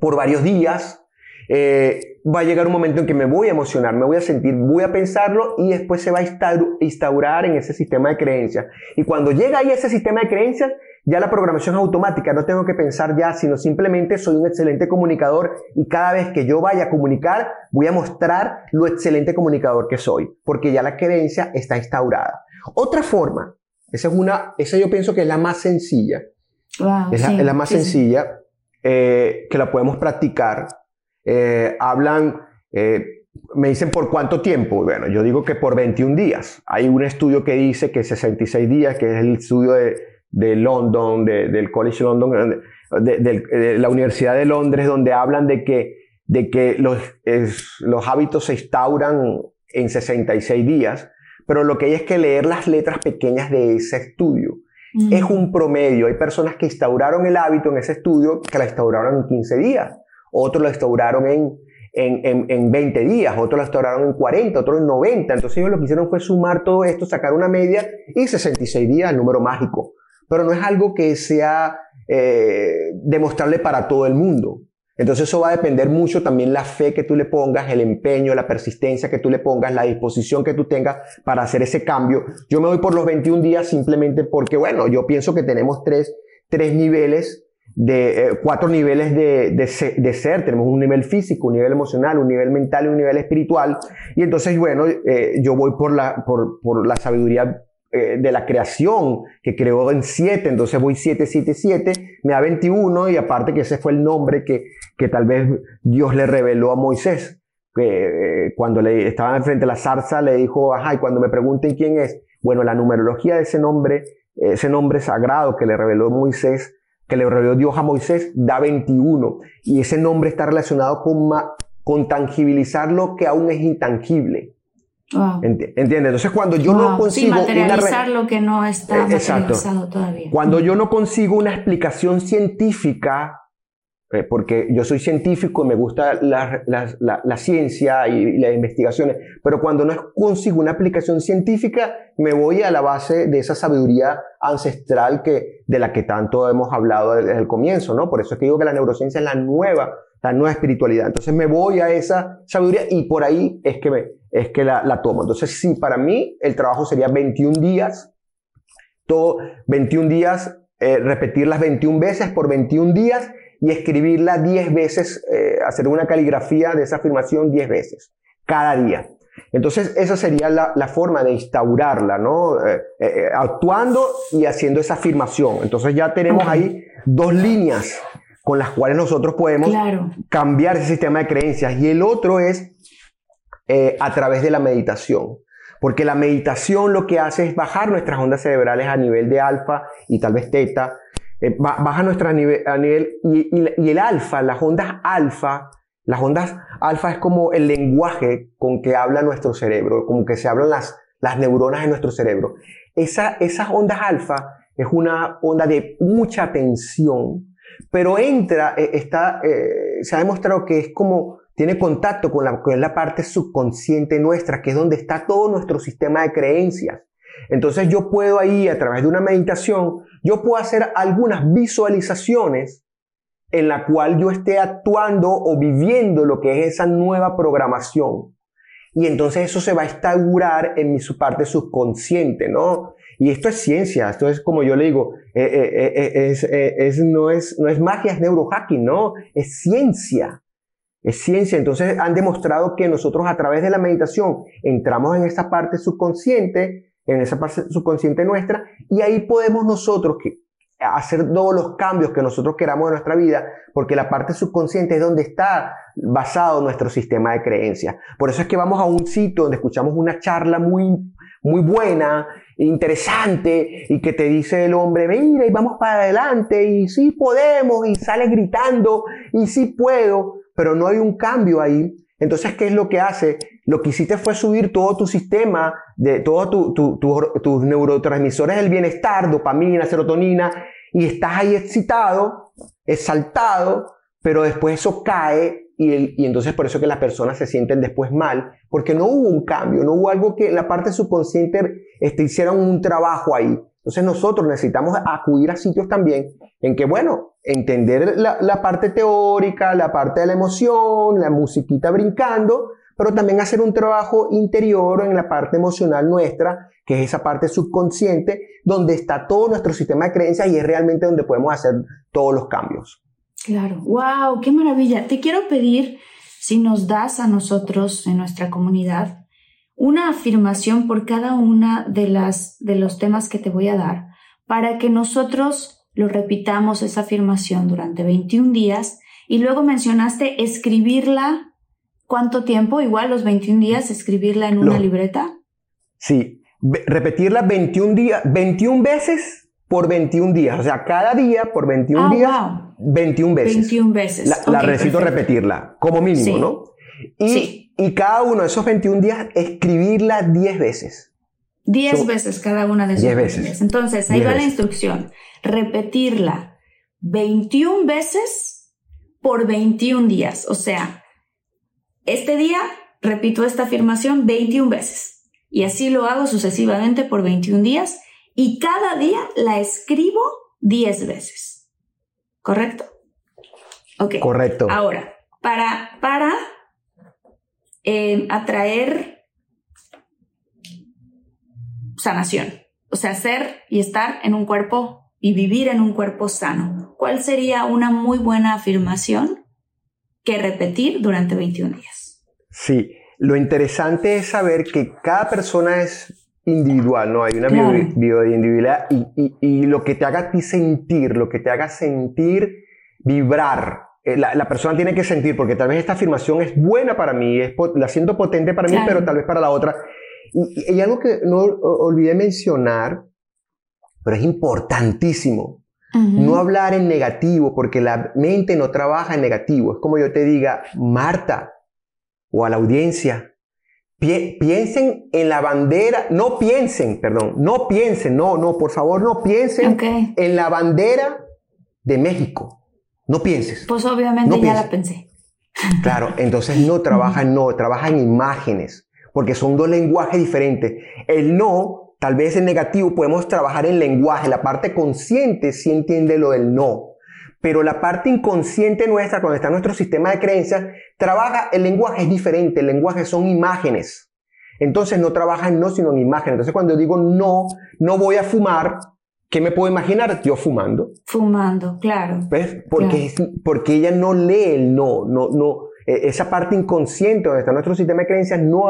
por varios días, eh, va a llegar un momento en que me voy a emocionar, me voy a sentir, voy a pensarlo y después se va a instaur- instaurar en ese sistema de creencias. Y cuando llega ahí ese sistema de creencias, ya la programación es automática, no tengo que pensar ya, sino simplemente soy un excelente comunicador y cada vez que yo vaya a comunicar, voy a mostrar lo excelente comunicador que soy, porque ya la creencia está instaurada. Otra forma, esa es una, esa yo pienso que es la más sencilla, Wow, es la, sí, es la más sí. sencilla eh, que la podemos practicar. Eh, hablan, eh, me dicen por cuánto tiempo. Bueno, yo digo que por 21 días. Hay un estudio que dice que 66 días, que es el estudio de, de London, de- del College London, de, de- de la Universidad de Londres, donde hablan de que, de que los, es- los hábitos se instauran en 66 días. Pero lo que hay es que leer las letras pequeñas de ese estudio Mm. es un promedio. Hay personas que instauraron el hábito en ese estudio que la instauraron en 15 días, otros lo instauraron en, en, en, en 20 días, otros lo instauraron en 40, otros en 90. Entonces ellos lo que hicieron fue sumar todo esto, sacar una media y 66 días, el número mágico. Pero no es algo que sea eh, demostrable para todo el mundo. Entonces eso va a depender mucho también la fe que tú le pongas, el empeño, la persistencia que tú le pongas, la disposición que tú tengas para hacer ese cambio. Yo me voy por los 21 días simplemente porque, bueno, yo pienso que tenemos tres, tres niveles, de, eh, cuatro niveles de, de, se- de ser. Tenemos un nivel físico, un nivel emocional, un nivel mental y un nivel espiritual. Y entonces, bueno, eh, yo voy por la, por, por la sabiduría eh, de la creación, que creó en 7, entonces voy 7, 7, 7, me da 21 y aparte que ese fue el nombre que, que tal vez Dios le reveló a Moisés. que cuando le estaba frente a la zarza le dijo, ajá, y cuando me pregunten quién es, bueno, la numerología de ese nombre, ese nombre sagrado que le reveló Moisés, que le reveló Dios a Moisés, da 21. Y ese nombre está relacionado con, con tangibilizar lo que aún es intangible. Wow. ¿Entiendes? Entonces, cuando yo no consigo. Sí, materializar lo que no está eh, materializado todavía. Cuando yo no consigo una explicación científica eh, porque yo soy científico y me gusta la, la, la, ciencia y, las investigaciones, pero cuando no consigo una aplicación científica, me voy a la base de esa sabiduría ancestral que, de la que tanto hemos hablado desde el comienzo, ¿no? Por eso es que digo que la neurociencia es la nueva, la nueva espiritualidad. Entonces me voy a esa sabiduría y por ahí es que, me, es que la, la tomo. Entonces sí, para mí el trabajo sería 21 días, todo, 21 días, eh, repetir las 21 veces por 21 días y escribirla 10 veces, eh, hacer una caligrafía de esa afirmación 10 veces, cada día. Entonces, esa sería la, la forma de instaurarla, ¿no? Eh, eh, actuando y haciendo esa afirmación. Entonces, ya tenemos ahí dos líneas con las cuales nosotros podemos cambiar ese sistema de creencias. Y el otro es a través de la meditación. Porque la meditación lo que hace es bajar nuestras ondas cerebrales a nivel de alfa y tal vez teta, eh, baja nuestra nivel, a nivel y, el alfa, las ondas alfa, las ondas alfa es como el lenguaje con que habla nuestro cerebro, como que se hablan las, las neuronas en nuestro cerebro. Esa, esas ondas alfa es una onda de mucha tensión, pero entra, eh, está, eh, se ha demostrado que es como, tiene contacto con la, con la parte subconsciente nuestra, que es donde está todo nuestro sistema de creencias. Entonces yo puedo ahí, a través de una meditación, yo puedo hacer algunas visualizaciones en la cual yo esté actuando o viviendo lo que es esa nueva programación. Y entonces eso se va a instaurar en mi parte subconsciente, ¿no? Y esto es ciencia, esto es como yo le digo, eh, eh, eh, es, no, es, no es magia, es neurohacking, ¿no? Es ciencia. Es ciencia. Entonces han demostrado que nosotros a través de la meditación entramos en esa parte subconsciente en esa parte subconsciente nuestra, y ahí podemos nosotros hacer todos los cambios que nosotros queramos en nuestra vida, porque la parte subconsciente es donde está basado nuestro sistema de creencias. Por eso es que vamos a un sitio donde escuchamos una charla muy, muy buena, interesante, y que te dice el hombre, mira, y vamos para adelante, y sí podemos, y sale gritando, y sí puedo, pero no hay un cambio ahí. Entonces, ¿qué es lo que hace? Lo que hiciste fue subir todo tu sistema, de todos tus neurotransmisores del bienestar, dopamina, serotonina, y estás ahí excitado, exaltado, pero después eso cae y, entonces por eso que las personas se sienten después mal, porque no hubo un cambio, no hubo algo que la parte subconsciente este, hicieran un trabajo ahí. Entonces nosotros necesitamos acudir a sitios también en que, bueno, entender la, la parte teórica, la parte de la emoción, la musiquita brincando, pero también hacer un trabajo interior en la parte emocional nuestra, que es esa parte subconsciente, donde está todo nuestro sistema de creencias y es realmente donde podemos hacer todos los cambios. Claro, wow, qué maravilla. Te quiero pedir si nos das a nosotros en nuestra comunidad una afirmación por cada una de las de los temas que te voy a dar para que nosotros lo repitamos esa afirmación durante 21 días y luego mencionaste escribirla ¿Cuánto tiempo? Igual los 21 días, escribirla en una libreta. Sí, repetirla 21 días, 21 veces por 21 días. O sea, cada día por 21 ah, días, 21 veces. 21 veces. La, necesito repetirla, como mínimo, ¿no? Y, y cada uno de esos 21 días, escribirla 10 veces. 10 veces cada una de 10 veces. Entonces, ahí va la instrucción. Repetirla 21 veces por 21 días. O sea, este día repito esta afirmación 21 veces y así lo hago sucesivamente por 21 días y cada día la escribo 10 veces. ¿Correcto? Ok. Correcto. Ahora, para, para eh, atraer sanación, o sea, ser y estar en un cuerpo y vivir en un cuerpo sano, ¿cuál sería una muy buena afirmación que repetir durante 21 días? Sí, lo interesante es saber que cada persona es individual, ¿no? Hay una bioindividualidad y, y, lo que te haga a ti sentir, lo que te haga sentir, vibrar eh, la, persona tiene que sentir, porque tal vez esta afirmación es buena para mí, es, la siento potente para mí, pero tal vez para la otra. Y, y algo que no olvidé mencionar, pero es importantísimo, no hablar en negativo, porque la mente no trabaja en negativo. Es como yo te diga, Marta, o a la audiencia, piensen en la bandera, no piensen, perdón, no piensen, no, no, por favor, no piensen en la bandera de México. No pienses. Pues obviamente ya la pensé. Claro, entonces no trabaja en no, trabaja en imágenes, porque son dos lenguajes diferentes. El no Tal vez en negativo podemos trabajar en lenguaje. La parte consciente sí entiende lo del no. Pero la parte inconsciente nuestra, cuando está nuestro sistema de creencias, trabaja, el lenguaje es diferente. El lenguaje son imágenes. Entonces no trabaja en no, sino en imágenes. Entonces cuando digo no, no voy a fumar, ¿qué me puedo imaginar? Yo fumando. Fumando, claro. ¿Ves? Porque, porque ella no lee el no, no, no. E, esa parte inconsciente donde está nuestro sistema de creencias no,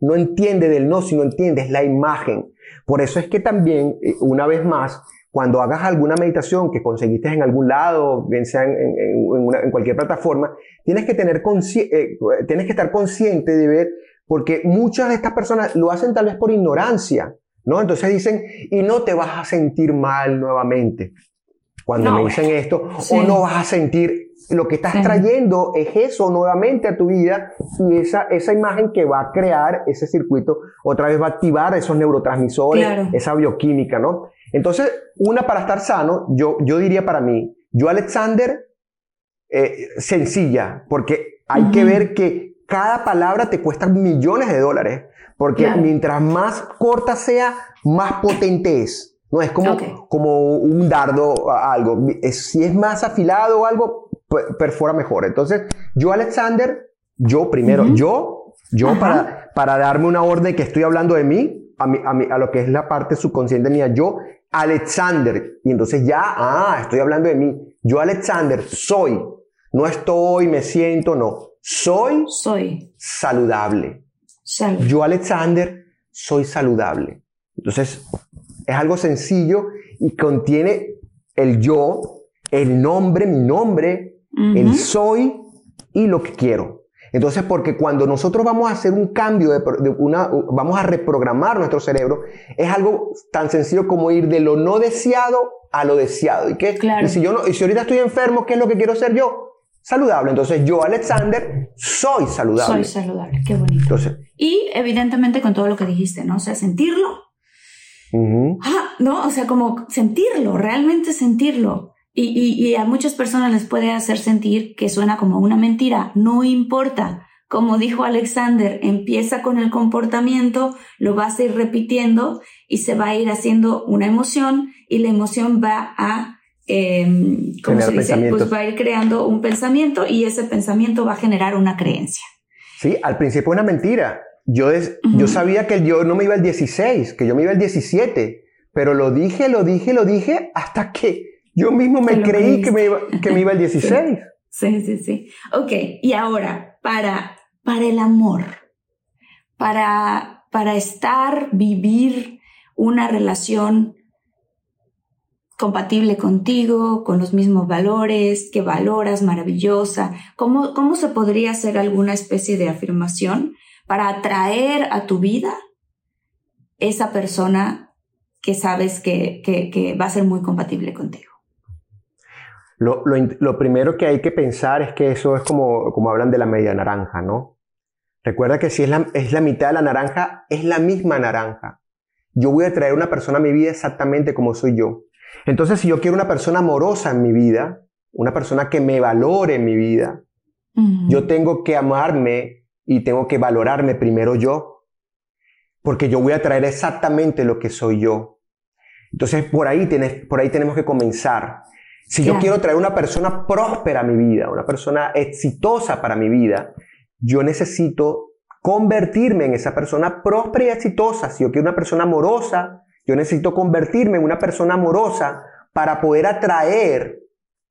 no entiende del no, sino entiende, es la imagen. Por eso es que también, eh, una vez más, cuando hagas alguna meditación que conseguiste en algún lado, bien sea en, cualquier plataforma, tienes que, tener eh, tienes que estar consciente de ver, porque muchas de estas personas lo hacen tal vez por ignorancia, ¿no? Entonces dicen, y no te vas a sentir mal nuevamente cuando me dicen esto, o no vas a sentir lo que estás trayendo es eso nuevamente a tu vida y esa, esa imagen que va a crear ese circuito otra vez va a activar esos neurotransmisores, esa bioquímica, ¿no? Entonces, una para estar sano, yo, yo diría para mí, yo Alexander, eh, sencilla, porque hay que ver que cada palabra te cuesta millones de dólares, porque mientras más corta sea, más potente es. No es como, como un dardo, algo. Si es más afilado o algo, perfora mejor. Entonces, yo, Alexander, yo primero, yo, yo para, para darme una orden que estoy hablando de mí, a, a, a lo que es la parte subconsciente mía, yo, Alexander, y entonces ya, ah, estoy hablando de mí, yo, Alexander, soy, no estoy, me siento, no, soy, soy saludable. Yo, Alexander, soy saludable. Entonces, es algo sencillo y contiene el yo, el nombre, mi nombre, el soy y lo que quiero. Entonces, porque cuando nosotros vamos a hacer un cambio, de, una, vamos a reprogramar nuestro cerebro, es algo tan sencillo como ir de lo no deseado a lo deseado. ¿Y, qué? y, si, yo no, y si ahorita estoy enfermo, ¿qué es lo que quiero ser yo? Saludable. Entonces, yo, Alexander, soy saludable. Soy saludable, qué bonito. y evidentemente con todo lo que dijiste, ¿no? O sea, sentirlo. Ah, no, o sea, como sentirlo, realmente sentirlo. Y, a muchas personas les puede hacer sentir que suena como una mentira. No importa. Como dijo Alexander, empieza con el comportamiento, lo vas a ir repitiendo y se va a ir haciendo una emoción y la emoción va a, eh, ¿cómo se dice? Pues va a ir creando un pensamiento y ese pensamiento va a generar una creencia. Sí, al principio una mentira. Yo, yo sabía que yo no me iba al 16, que yo me iba al 17, pero lo dije, lo dije, lo dije hasta que yo mismo me creí que me, iba, que me iba el 16. Sí, sí, sí. Ok, y ahora, para, para el amor, para, para estar, vivir una relación compatible contigo, con los mismos valores, que valoras, maravillosa. ¿Cómo, ¿Cómo se podría hacer alguna especie de afirmación para atraer a tu vida esa persona que sabes que, que va a ser muy compatible contigo? Lo, lo, primero que hay que pensar es que eso es como, como hablan de la media naranja, ¿no? Recuerda que si es la, es la mitad de la naranja, es la misma naranja. Yo voy a traer una persona a mi vida exactamente como soy yo. Entonces, si yo quiero una persona amorosa en mi vida, una persona que me valore en mi vida, yo tengo que amarme y tengo que valorarme primero yo, porque yo voy a traer exactamente lo que soy yo. Entonces, por ahí, tienes, por ahí tenemos que comenzar. Si yo quiero traer una persona próspera a mi vida, una persona exitosa para mi vida, yo necesito convertirme en esa persona próspera y exitosa. Si yo quiero una persona amorosa, yo necesito convertirme en una persona amorosa para poder atraer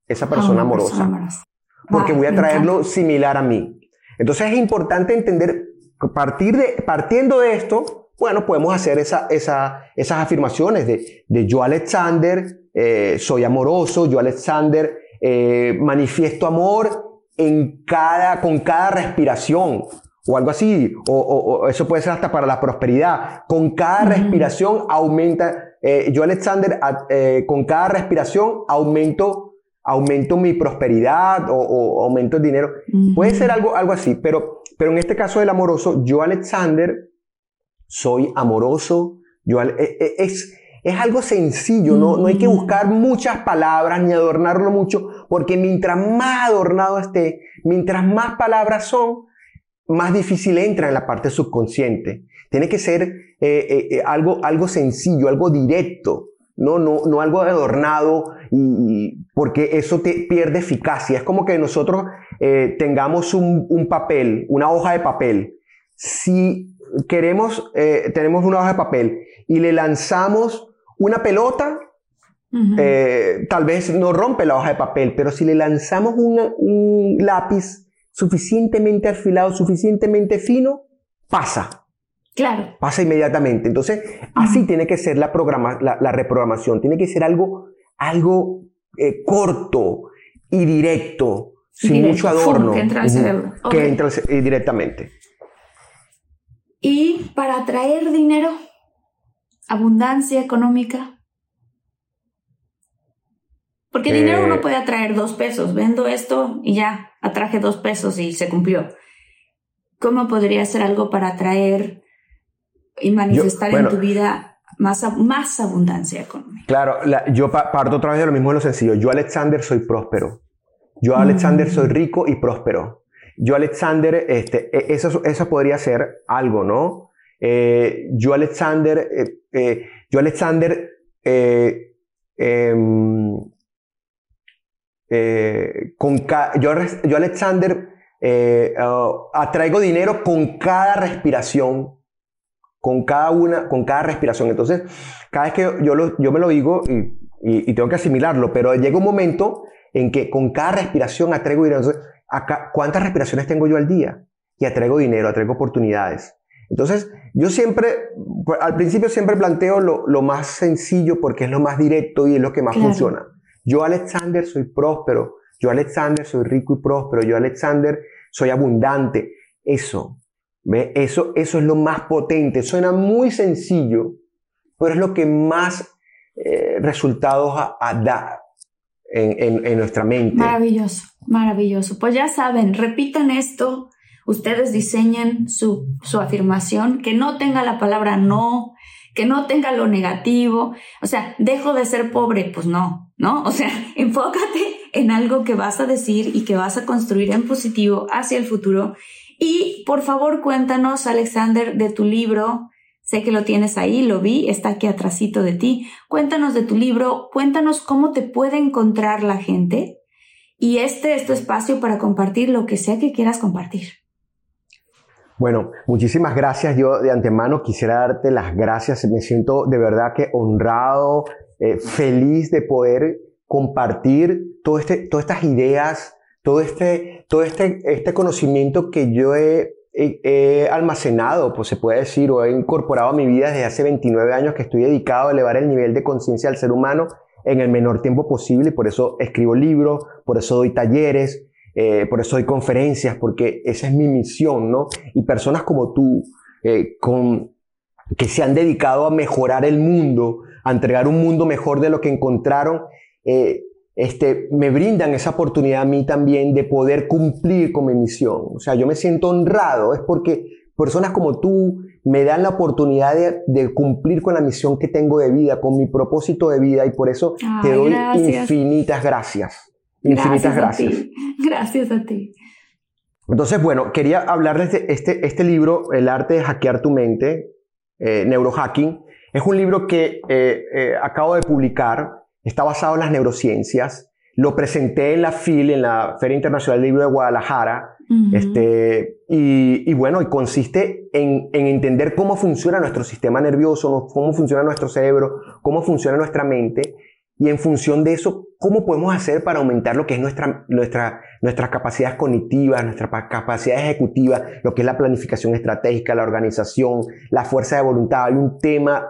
esa persona amorosa. Porque voy a traerlo similar a mí. Entonces es importante entender, partir de, partiendo de esto, bueno, podemos hacer esa, esa, esas afirmaciones de, de yo, Alexander, eh, soy amoroso, yo Alexander eh, manifiesto amor en cada, con cada respiración o algo así, o, eso puede ser hasta para la prosperidad. Con cada respiración aumenta, eh, yo Alexander, eh, con cada respiración aumento, aumento mi prosperidad o, aumento el dinero. Puede ser algo, algo así, pero, pero en este caso del amoroso, yo Alexander soy amoroso, yo, eh, es, es algo sencillo, ¿no? no hay que buscar muchas palabras ni adornarlo mucho, porque mientras más adornado esté, mientras más palabras son, más difícil entra en la parte subconsciente. Tiene que ser eh, eh, eh, algo, algo sencillo, algo directo, no, no, no algo adornado, y, porque eso te pierde eficacia. Es como que nosotros tengamos un, un, papel, una hoja de papel. Si queremos, tenemos una hoja de papel y le lanzamos una pelota, tal vez no rompe la hoja de papel, pero si le lanzamos un lápiz, suficientemente afilado, suficientemente fino, pasa. Claro. Pasa inmediatamente. Entonces, así tiene que ser la, programa, la, reprogramación. Tiene que ser algo, algo eh, corto y directo, sin mucho adorno. que entra al cerebro. Que entra eh, directamente. Y para atraer dinero, abundancia económica, porque dinero uno puede atraer dos pesos. Vendo esto y ya, atraje dos pesos y se cumplió. ¿Cómo podría ser algo para atraer y manifestar en tu vida más, más abundancia económica? Claro, yo parto otra vez de lo mismo de lo sencillo. Yo, Alexander, soy próspero. Yo, Alexander, mm. soy rico y próspero. Yo, Alexander, este, e, eso, eso podría ser algo, ¿no? Eh, yo, Alexander, eh, yo, Alexander, em, eh, con yo, yo, Alexander, eh, uh, atraigo dinero con cada respiración, con cada una, con cada respiración. Entonces, cada vez que yo, yo me lo digo y, tengo que asimilarlo, pero llega un momento en que con cada respiración atraigo dinero. Entonces, ¿cuántas respiraciones tengo yo al día? Y atraigo dinero, atraigo oportunidades. Entonces, yo siempre, al principio siempre planteo lo, más sencillo porque es lo más directo y es lo que más funciona. Yo, Alexander, soy próspero. Yo, Alexander, soy rico y próspero. Yo, Alexander, soy abundante. Eso, ¿ve? Eso, eso es lo más potente. Suena muy sencillo, pero es lo que más eh, resultados da en, en, nuestra mente. Maravilloso, maravilloso. Pues ya saben, repitan esto. Ustedes diseñen su, su afirmación, que no tenga la palabra no, que no tenga lo negativo. O sea, dejo de ser pobre, pues no, ¿no? O sea, enfócate en algo que vas a decir y que vas a construir en positivo hacia el futuro. Y por favor, cuéntanos, Alexander, de tu libro. Sé que lo tienes ahí, lo vi, está aquí atrásito de ti. Cuéntanos de tu libro, cuéntanos cómo te puede encontrar la gente. Y este es tu espacio para compartir lo que sea que quieras compartir. Bueno, muchísimas gracias. Yo de antemano quisiera darte las gracias. Me siento de verdad que honrado, eh, feliz de poder compartir todo este, todas estas ideas, todo este, todo este, este conocimiento que yo he, almacenado, pues se puede decir, o he incorporado a mi vida desde hace 29 años que estoy dedicado a elevar el nivel de conciencia del ser humano en el menor tiempo posible y por eso escribo libros, por eso doy talleres, eh, por eso doy conferencias, porque esa es mi misión, ¿no? Y personas como tú, eh, con, que se han dedicado a mejorar el mundo, a entregar un mundo mejor de lo que encontraron, eh, este, me brindan esa oportunidad a mí también de poder cumplir con mi misión. O sea, yo me siento honrado, es porque personas como tú me dan la oportunidad de, cumplir con la misión que tengo de vida, con mi propósito de vida, y por eso te doy infinitas gracias. Infinitas gracias. Gracias a ti. Entonces, bueno, quería hablarles de este, este libro, El arte de hackear tu mente, eh, Neurohacking. Es un libro que eh, eh, acabo de publicar, está basado en las neurociencias. Lo presenté en la FIL, en la Feria Internacional del Libro de Guadalajara. este, y, bueno, y consiste en, en, entender cómo funciona nuestro sistema nervioso, cómo funciona nuestro cerebro, cómo funciona nuestra mente. Y en función de eso, ¿cómo podemos hacer para aumentar lo que es nuestra, nuestra, nuestras capacidades cognitivas, nuestra capacidad ejecutiva, lo que es la planificación estratégica, la organización, la fuerza de voluntad? Hay un tema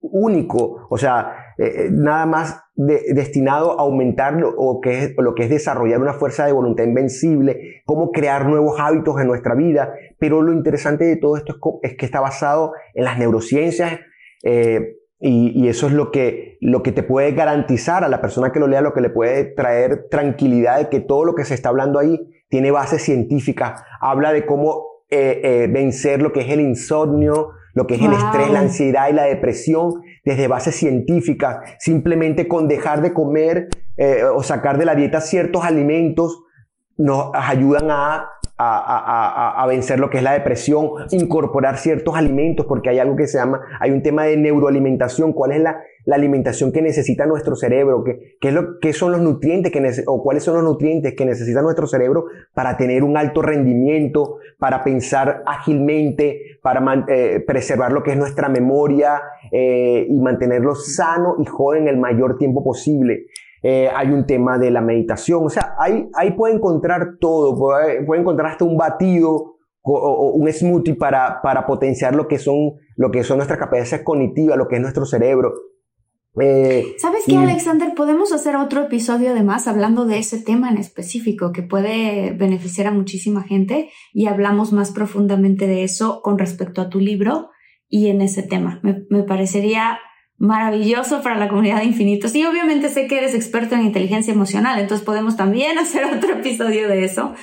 único, o sea, eh, nada más destinado a aumentar lo, o que es, lo que es desarrollar una fuerza de voluntad invencible, cómo crear nuevos hábitos en nuestra vida. Pero lo interesante de todo esto es, que está basado en las neurociencias. Eh, y, eso es lo que, lo que te puede garantizar a la persona que lo lea, lo que le puede traer tranquilidad de que todo lo que se está hablando ahí tiene base científica. Habla de cómo eh, eh, vencer lo que es el insomnio, lo que es el estrés, la ansiedad y la depresión desde bases científicas. Simplemente con dejar de comer eh, o sacar de la dieta ciertos alimentos nos ayudan a a, vencer lo que es la depresión, incorporar ciertos alimentos, porque hay algo que se llama, hay un tema de neuroalimentación, cuál es la, alimentación que necesita nuestro cerebro, ¿Qué, qué, es lo, qué son los nutrientes que o cuáles son los nutrientes que necesita nuestro cerebro para tener un alto rendimiento, para pensar ágilmente, para eh, preservar lo que es nuestra memoria eh, y mantenerlo sano y joven el mayor tiempo posible. Eh, hay un tema de la meditación, o sea, ahí, ahí puede encontrar todo, puede, encontrar hasta un batido o, un smoothie para, para potenciar lo que, son, lo que son nuestras capacidades cognitivas, lo que es nuestro cerebro. Eh, ¿Sabes qué, Alexander? Podemos hacer otro episodio además hablando de ese tema en específico que puede beneficiar a muchísima gente y hablamos más profundamente de eso con respecto a tu libro y en ese tema. Me, me parecería maravilloso para la comunidad de infinitos. Y obviamente sé que eres experto en inteligencia emocional, entonces podemos también hacer otro episodio de eso,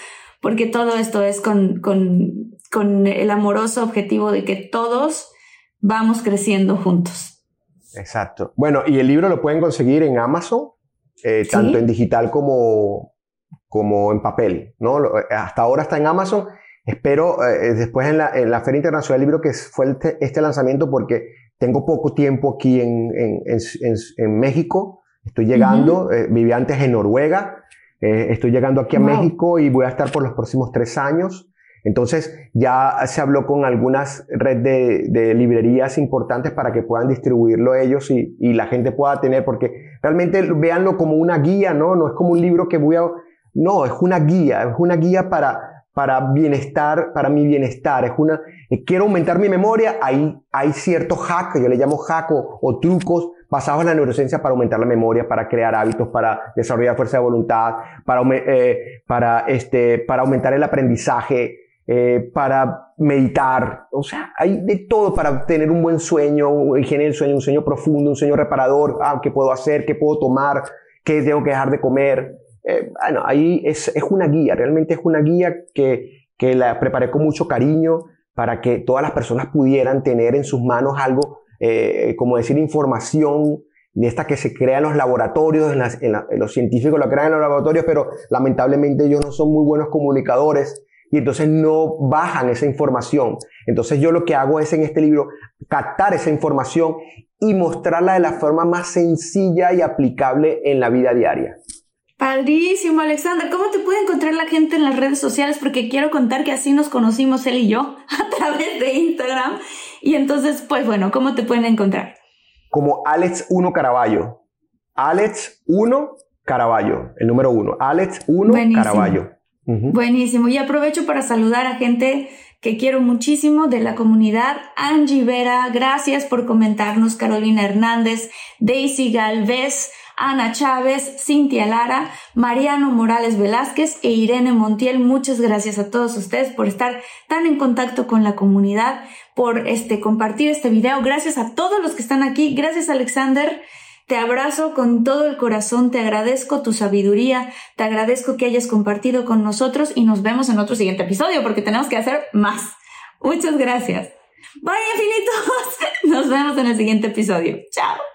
porque todo esto es con, con, con el amoroso objetivo de que todos vamos creciendo juntos. Exacto. Bueno, y el libro lo pueden conseguir en Amazon, eh, tanto en digital como, como en papel, ¿no? Hasta ahora está en Amazon. Espero eh, después en la, en la, Feria Internacional del Libro que fue este, este lanzamiento porque tengo poco tiempo aquí en, en, México. Estoy llegando, eh, viví antes en Noruega. Eh, estoy llegando aquí a México y voy a estar por los próximos tres años. Entonces ya se habló con algunas redes de, librerías importantes para que puedan distribuirlo ellos y, y, la gente pueda tener, porque realmente véanlo como una guía, ¿no? No es como un libro que voy a... No, es una guía, es una guía para, para bienestar, para mi bienestar. Es una, eh, quiero aumentar mi memoria, hay, hay ciertos hacks, yo le llamo hack o, trucos basados en la neurociencia para aumentar la memoria, para crear hábitos, para desarrollar fuerza de voluntad, para, eh, para, este, para aumentar el aprendizaje, eh, para meditar. O sea, hay de todo para tener un buen sueño, higiene del sueño, un sueño profundo, un sueño reparador. Ah, ¿qué puedo hacer? ¿Qué puedo tomar? ¿Qué tengo que dejar de comer? Eh, bueno, ahí es, es, una guía, realmente es una guía que, que, la preparé con mucho cariño para que todas las personas pudieran tener en sus manos algo, eh, como decir, información de esta que se crea en los laboratorios, en, los científicos lo crean en los laboratorios, pero lamentablemente ellos no son muy buenos comunicadores y entonces no bajan esa información. Entonces yo lo que hago es en este libro captar esa información y mostrarla de la forma más sencilla y aplicable en la vida diaria. Padrísimo, Alexander. ¿Cómo te puede encontrar la gente en las redes sociales? Porque quiero contar que así nos conocimos él y yo a través de Instagram. Y entonces, pues bueno, ¿cómo te pueden encontrar? Como Alex1 Caraballo. Alex1 Caraballo, el número uno. Alex1 Caraballo. Buenísimo. Y aprovecho para saludar a gente que quiero muchísimo de la comunidad. Angie Vera, gracias por comentarnos. Carolina Hernández, Daisy Galvez. Ana Chávez, Cintia Lara, Mariano Morales Velázquez e Irene Montiel. Muchas gracias a todos ustedes por estar tan en contacto con la comunidad, por este, compartir este video. Gracias a todos los que están aquí. Gracias Alexander. Te abrazo con todo el corazón, te agradezco tu sabiduría, te agradezco que hayas compartido con nosotros y nos vemos en otro siguiente episodio porque tenemos que hacer más. Muchas gracias. Bye infinitos. Nos vemos en el siguiente episodio. Chao.